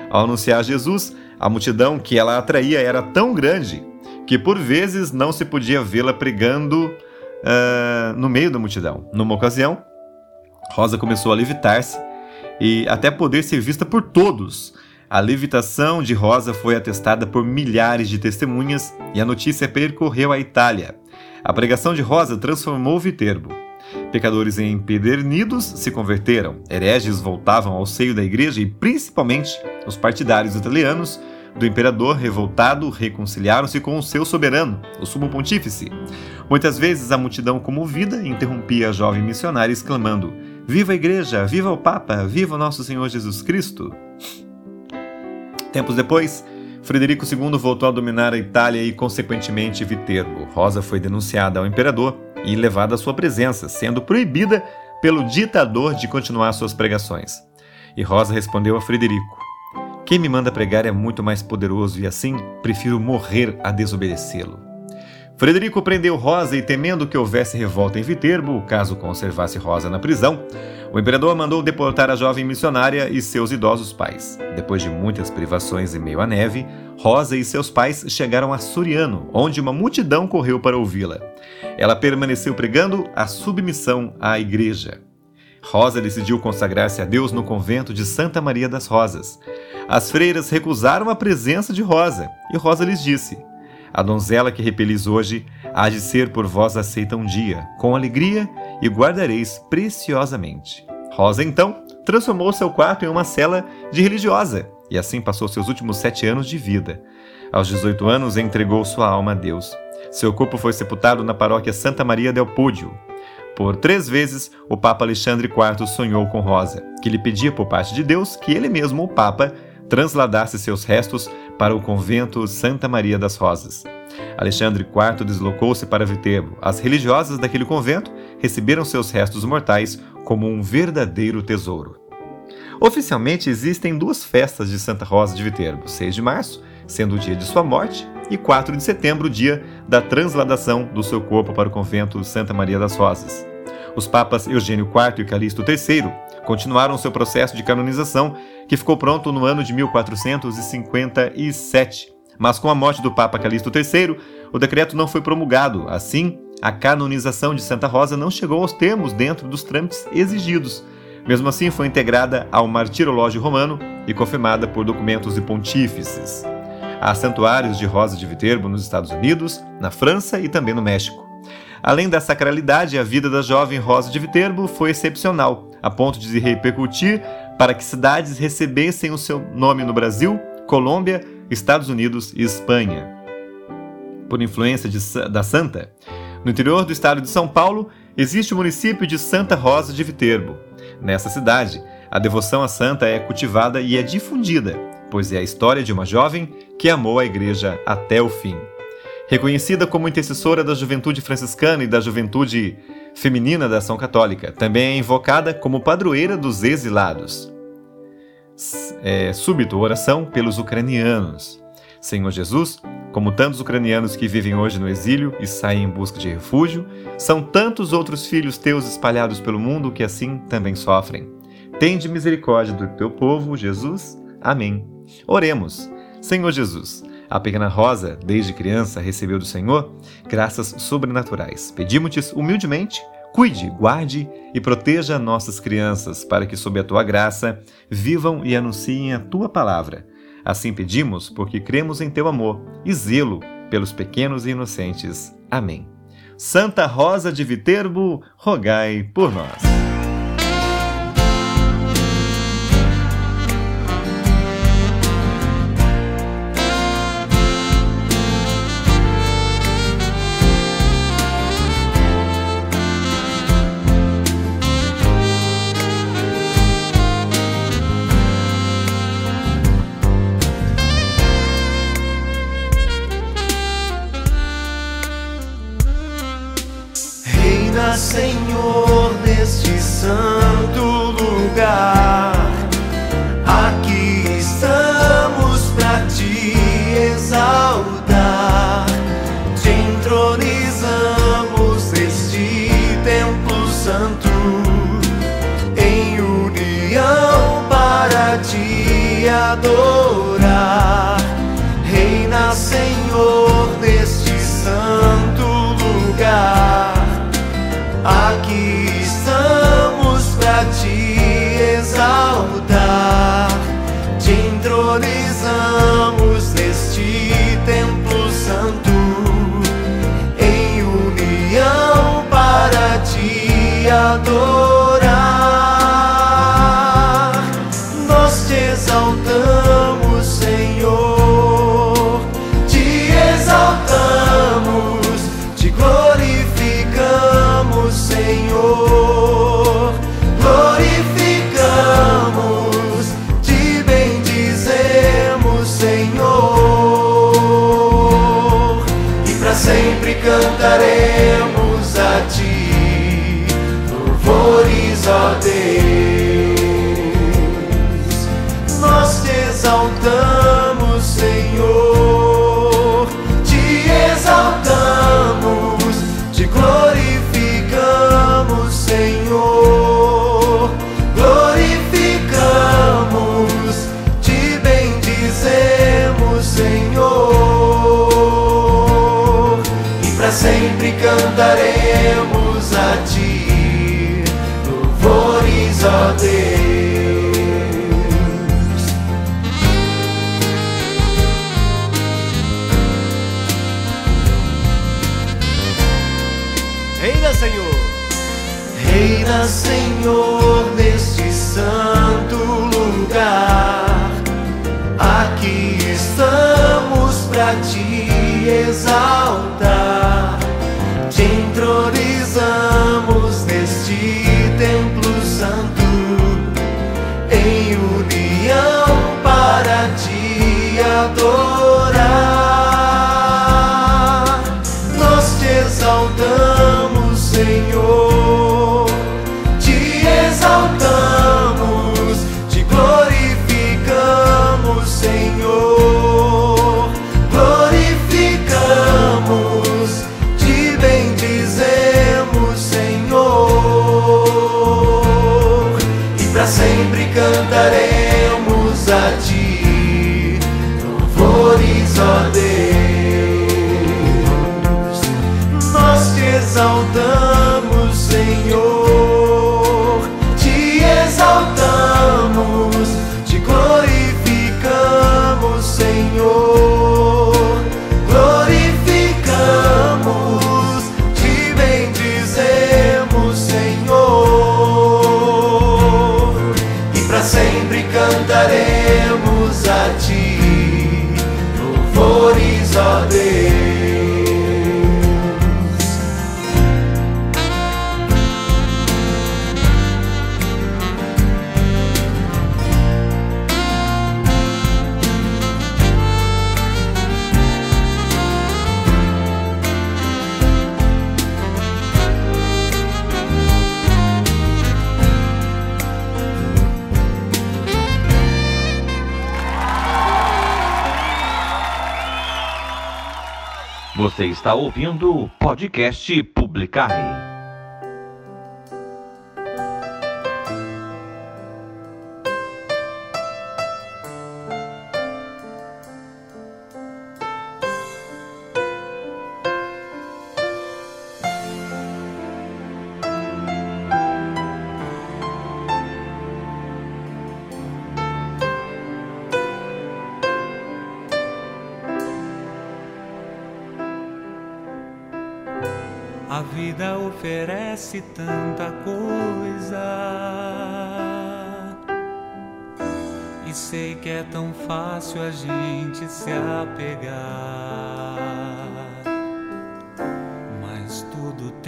Ao anunciar Jesus, a multidão que ela atraía era tão grande que por vezes não se podia vê-la pregando uh, no meio da multidão. Numa ocasião, Rosa começou a levitar-se e até poder ser vista por todos, a levitação de Rosa foi atestada por milhares de testemunhas e a notícia percorreu a Itália. A pregação de Rosa transformou Viterbo. Pecadores empedernidos se converteram, hereges voltavam ao seio da igreja e, principalmente, os partidários italianos do imperador revoltado reconciliaram-se com o seu soberano, o sumo pontífice. Muitas vezes a multidão comovida interrompia a jovem missionária exclamando: Viva a igreja! Viva o Papa! Viva o nosso Senhor Jesus Cristo! Tempos depois, Frederico II voltou a dominar a Itália e, consequentemente, Viterbo. Rosa foi denunciada ao imperador e levada à sua presença, sendo proibida pelo ditador de continuar suas pregações. E Rosa respondeu a Frederico: Quem me manda pregar é muito mais poderoso e assim prefiro morrer a desobedecê-lo. Frederico prendeu Rosa e, temendo que houvesse revolta em Viterbo, caso conservasse Rosa na prisão, o imperador mandou deportar a jovem missionária e seus idosos pais. Depois de muitas privações em meio à neve, Rosa e seus pais chegaram a Suriano, onde uma multidão correu para ouvi-la. Ela permaneceu pregando a submissão à igreja. Rosa decidiu consagrar-se a Deus no convento de Santa Maria das Rosas. As freiras recusaram a presença de Rosa e Rosa lhes disse: a donzela que repelis hoje há de ser por vós aceita um dia, com alegria, e guardareis preciosamente. Rosa, então, transformou seu quarto em uma cela de religiosa, e assim passou seus últimos sete anos de vida. Aos 18 anos, entregou sua alma a Deus. Seu corpo foi sepultado na paróquia Santa Maria del Pódio. Por três vezes, o Papa Alexandre IV sonhou com Rosa, que lhe pedia por parte de Deus que ele mesmo, o Papa, transladasse seus restos para o convento Santa Maria das Rosas. Alexandre IV deslocou-se para Viterbo. As religiosas daquele convento receberam seus restos mortais como um verdadeiro tesouro. Oficialmente existem duas festas de Santa Rosa de Viterbo: 6 de março, sendo o dia de sua morte, e 4 de setembro, o dia da transladação do seu corpo para o convento Santa Maria das Rosas. Os papas Eugênio IV e Calixto III continuaram seu processo de canonização, que ficou pronto no ano de 1457. Mas com a morte do Papa Calixto III, o decreto não foi promulgado. Assim, a canonização de Santa Rosa não chegou aos termos dentro dos trâmites exigidos. Mesmo assim, foi integrada ao Martirológio Romano e confirmada por documentos e pontífices. Há santuários de Rosa de Viterbo nos Estados Unidos, na França e também no México. Além da sacralidade, a vida da jovem Rosa de Viterbo foi excepcional, a ponto de repercutir para que cidades recebessem o seu nome no Brasil, Colômbia, Estados Unidos e Espanha. Por influência de, da santa, no interior do estado de São Paulo existe o município de Santa Rosa de Viterbo. Nessa cidade, a devoção à santa é cultivada e é difundida, pois é a história de uma jovem que amou a igreja até o fim. Reconhecida como intercessora da juventude franciscana e da juventude feminina da Ação Católica, também é invocada como padroeira dos exilados. É, súbito oração pelos ucranianos. Senhor Jesus, como tantos ucranianos que vivem hoje no exílio e saem em busca de refúgio, são tantos outros filhos teus espalhados pelo mundo que assim também sofrem. Tende misericórdia do teu povo, Jesus. Amém. Oremos. Senhor Jesus, a pequena Rosa, desde criança, recebeu do Senhor graças sobrenaturais. Pedimos-te humildemente, cuide, guarde e proteja nossas crianças, para que, sob a tua graça, vivam e anunciem a tua palavra. Assim pedimos, porque cremos em teu amor e zelo pelos pequenos e inocentes. Amém. Santa Rosa de Viterbo, rogai por nós. Reina, Senhor. Reina, Senhor, neste santo lugar. Aqui estamos para te exaltar. Te entronizamos neste templo Você está ouvindo o podcast Publicar.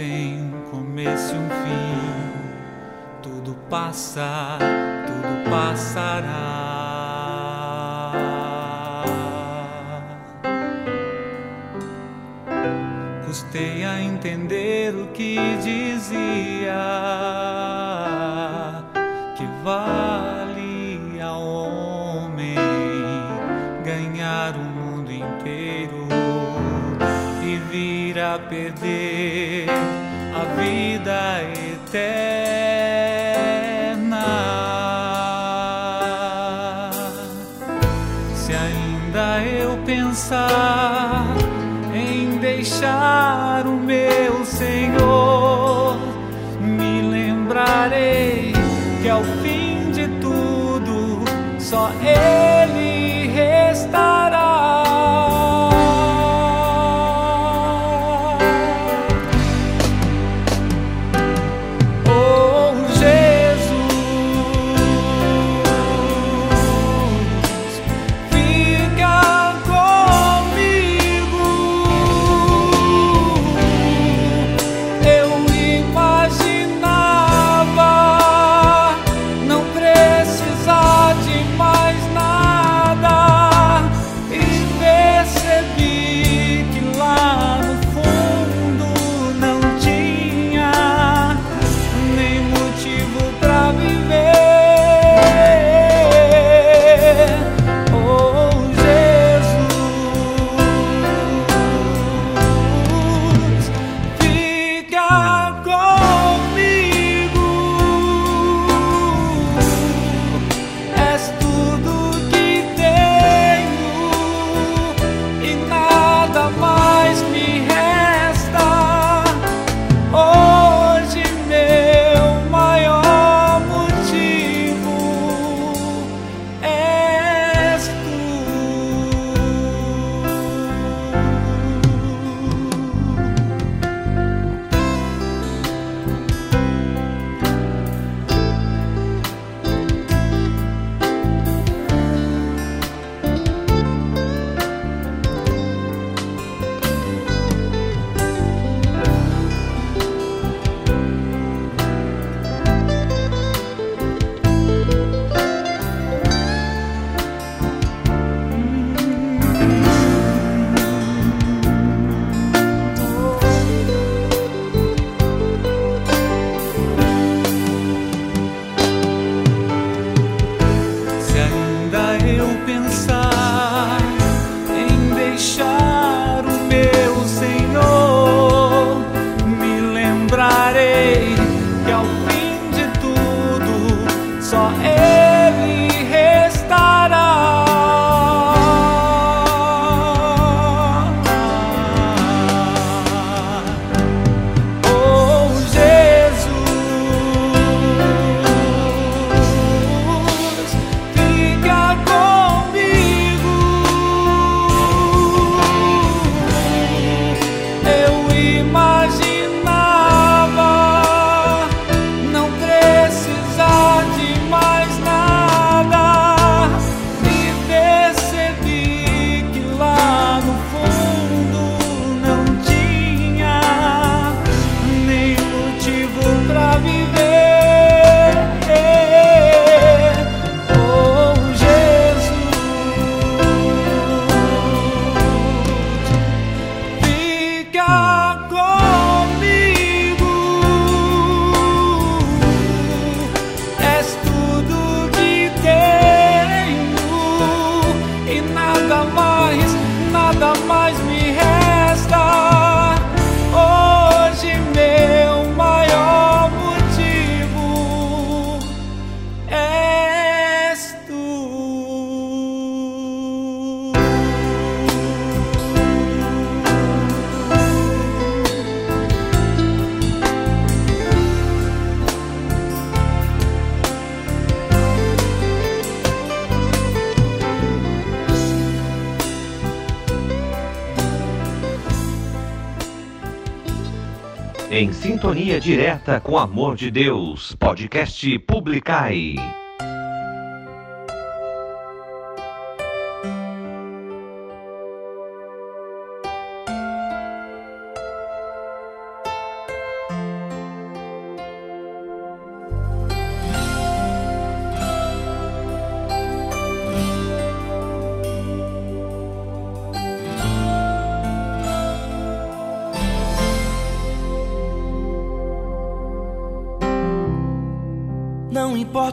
tem um começo e um fim. Tudo passa, tudo passará. Custei a entender o que dizia que vale ao homem ganhar o mundo inteiro e vir a perder. 抱いて sintonia direta com amor de Deus. Podcast Publicai.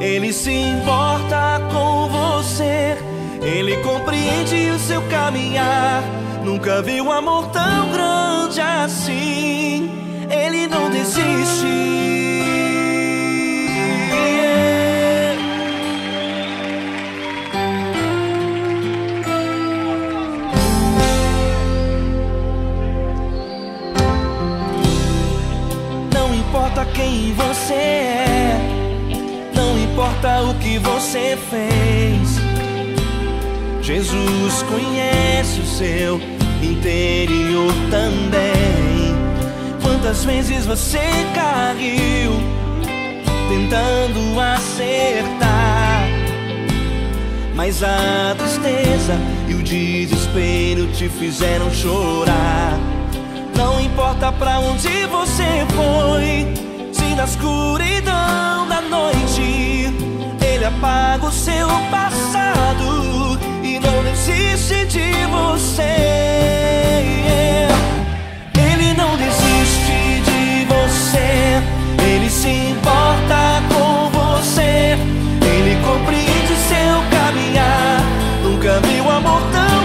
ele se importa com você, ele compreende o seu caminhar. Nunca vi um amor tão grande assim. Ele não desiste. Não importa quem você é, importa o que você fez. Jesus conhece o seu interior também. Quantas vezes você caiu tentando acertar? Mas a tristeza e o desespero te fizeram chorar. Não importa pra onde você foi, na escuridão da noite ele apaga o seu passado e não desiste de você. Ele não desiste de você, ele se importa com você, ele compreende seu caminhar. Nunca vi um amor tão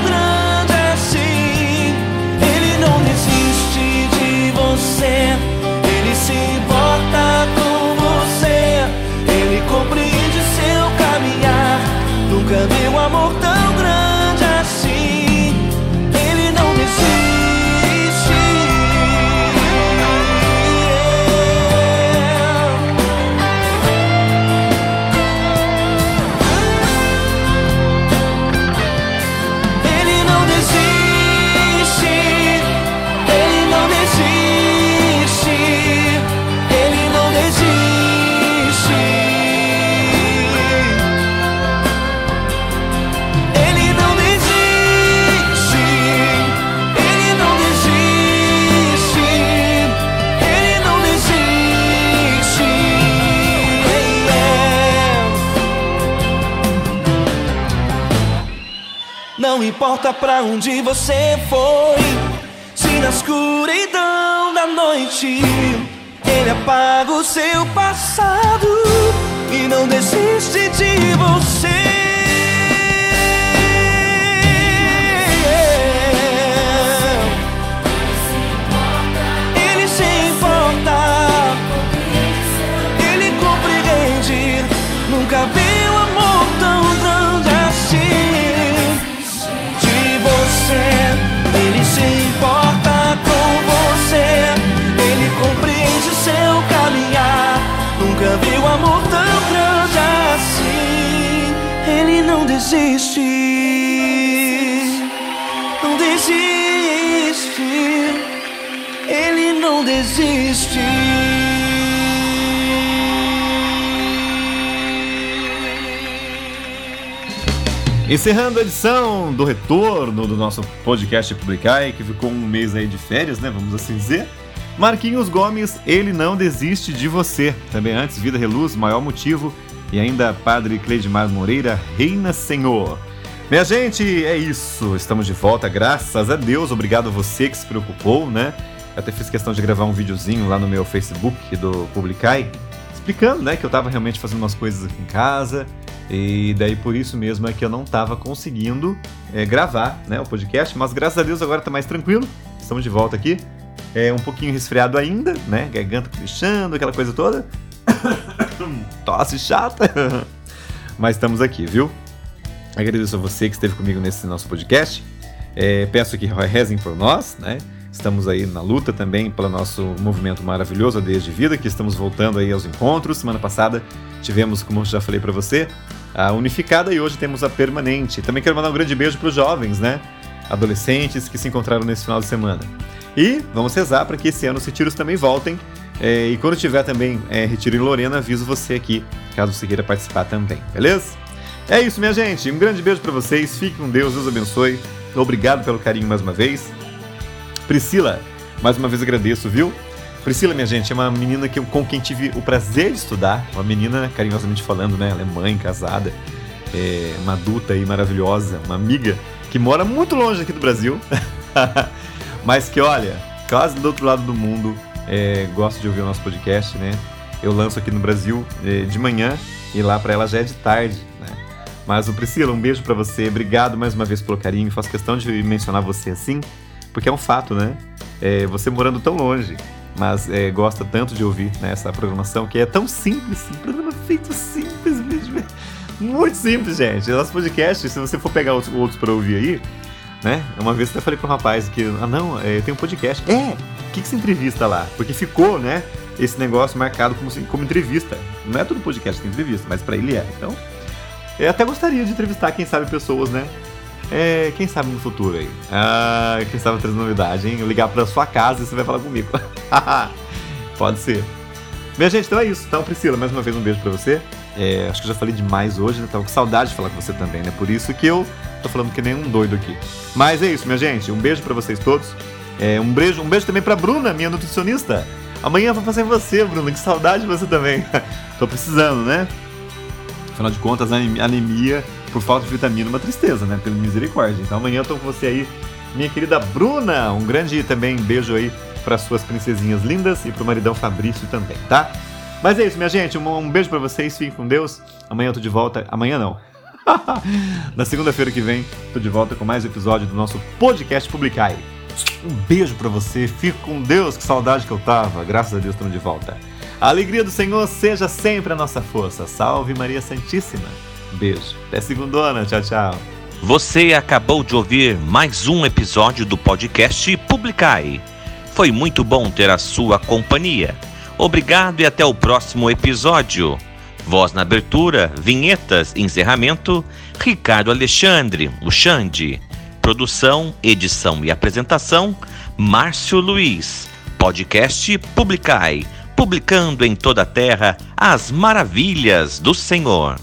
importa pra onde você foi, se na escuridão da noite ele apaga o seu passado e não desiste Ele compreende seu caminhar. Nunca vi um amor tão grande assim. Ele não desiste. Não desiste. Ele não desiste. Encerrando a edição do retorno do nosso podcast Publicai, que ficou um mês aí de férias, né? Vamos assim dizer. Marquinhos Gomes, ele não desiste de você. Também antes, Vida Reluz, maior motivo. E ainda Padre Cleidmar Moreira, Reina Senhor. Minha gente, é isso. Estamos de volta, graças a Deus. Obrigado a você que se preocupou, né? Eu até fiz questão de gravar um videozinho lá no meu Facebook do Publicai, explicando, né, que eu tava realmente fazendo umas coisas aqui em casa. E daí por isso mesmo é que eu não tava conseguindo é, gravar né, o podcast, mas graças a Deus agora tá mais tranquilo. Estamos de volta aqui. É um pouquinho resfriado ainda, né? Garganta fechando, aquela coisa toda. [COUGHS] Tosse chata. [LAUGHS] Mas estamos aqui, viu? Agradeço a você que esteve comigo nesse nosso podcast. É, peço que rezem por nós, né? Estamos aí na luta também pelo nosso movimento maravilhoso Desde Vida, que estamos voltando aí aos encontros. Semana passada tivemos, como eu já falei para você, a unificada e hoje temos a permanente. Também quero mandar um grande beijo para os jovens, né? Adolescentes que se encontraram nesse final de semana. E vamos rezar para que esse ano os retiros também voltem. É, e quando tiver também é, retiro em Lorena, aviso você aqui, caso você queira participar também, beleza? É isso, minha gente. Um grande beijo para vocês. Fique com Deus, Deus abençoe. Obrigado pelo carinho mais uma vez. Priscila, mais uma vez agradeço, viu? Priscila, minha gente, é uma menina que, com quem tive o prazer de estudar. Uma menina, carinhosamente falando, né? Ela é mãe, casada, é uma adulta aí maravilhosa, uma amiga que mora muito longe aqui do Brasil, [LAUGHS] mas que, olha, quase do outro lado do mundo, é, gosta de ouvir o nosso podcast, né? Eu lanço aqui no Brasil é, de manhã e lá para ela já é de tarde, né? Mas o Priscila, um beijo para você. Obrigado mais uma vez pelo carinho. Faço questão de mencionar você assim, porque é um fato, né? É, você morando tão longe, mas é, gosta tanto de ouvir né, essa programação que é tão simples, sim, programa feito simples mesmo. [LAUGHS] Muito simples, gente. Nosso podcast, se você for pegar outros, outros para ouvir aí, né? Uma vez até falei pro rapaz que, ah não, é, tem um podcast. É, o que, que se entrevista lá? Porque ficou, né? Esse negócio marcado como, como entrevista. Não é todo podcast que tem entrevista, mas para ele é. Então, eu até gostaria de entrevistar, quem sabe, pessoas, né? É, quem sabe no futuro aí. Ah, quem sabe trazer novidade, hein? Eu ligar pra sua casa e você vai falar comigo. [LAUGHS] Pode ser. Minha gente, então é isso. Então, Priscila, mais uma vez um beijo pra você. É, acho que eu já falei demais hoje, né? Tava com saudade de falar com você também, né? Por isso que eu tô falando que nem um doido aqui. Mas é isso, minha gente. Um beijo pra vocês todos. É, um, beijo, um beijo também pra Bruna, minha nutricionista. Amanhã eu vou fazer você, Bruna. Que saudade de você também. [LAUGHS] tô precisando, né? Afinal de contas, anemia por falta de vitamina uma tristeza, né? Pela misericórdia. Então amanhã eu tô com você aí, minha querida Bruna. Um grande também beijo aí para suas princesinhas lindas e pro maridão Fabrício também, tá? Mas é isso, minha gente. Um, um beijo para vocês. Fiquem com Deus. Amanhã eu tô de volta. Amanhã não. [LAUGHS] Na segunda-feira que vem, tô de volta com mais um episódio do nosso podcast Publicai. Um beijo para você. Fique com Deus. Que saudade que eu tava. Graças a Deus estamos de volta. A alegria do Senhor seja sempre a nossa força. Salve Maria Santíssima. Beijo. Até segundona. Tchau, tchau. Você acabou de ouvir mais um episódio do podcast Publicai. Foi muito bom ter a sua companhia. Obrigado e até o próximo episódio. Voz na abertura, vinhetas, encerramento, Ricardo Alexandre, o Xande. Produção, edição e apresentação, Márcio Luiz. Podcast Publicai, publicando em toda a terra as maravilhas do Senhor.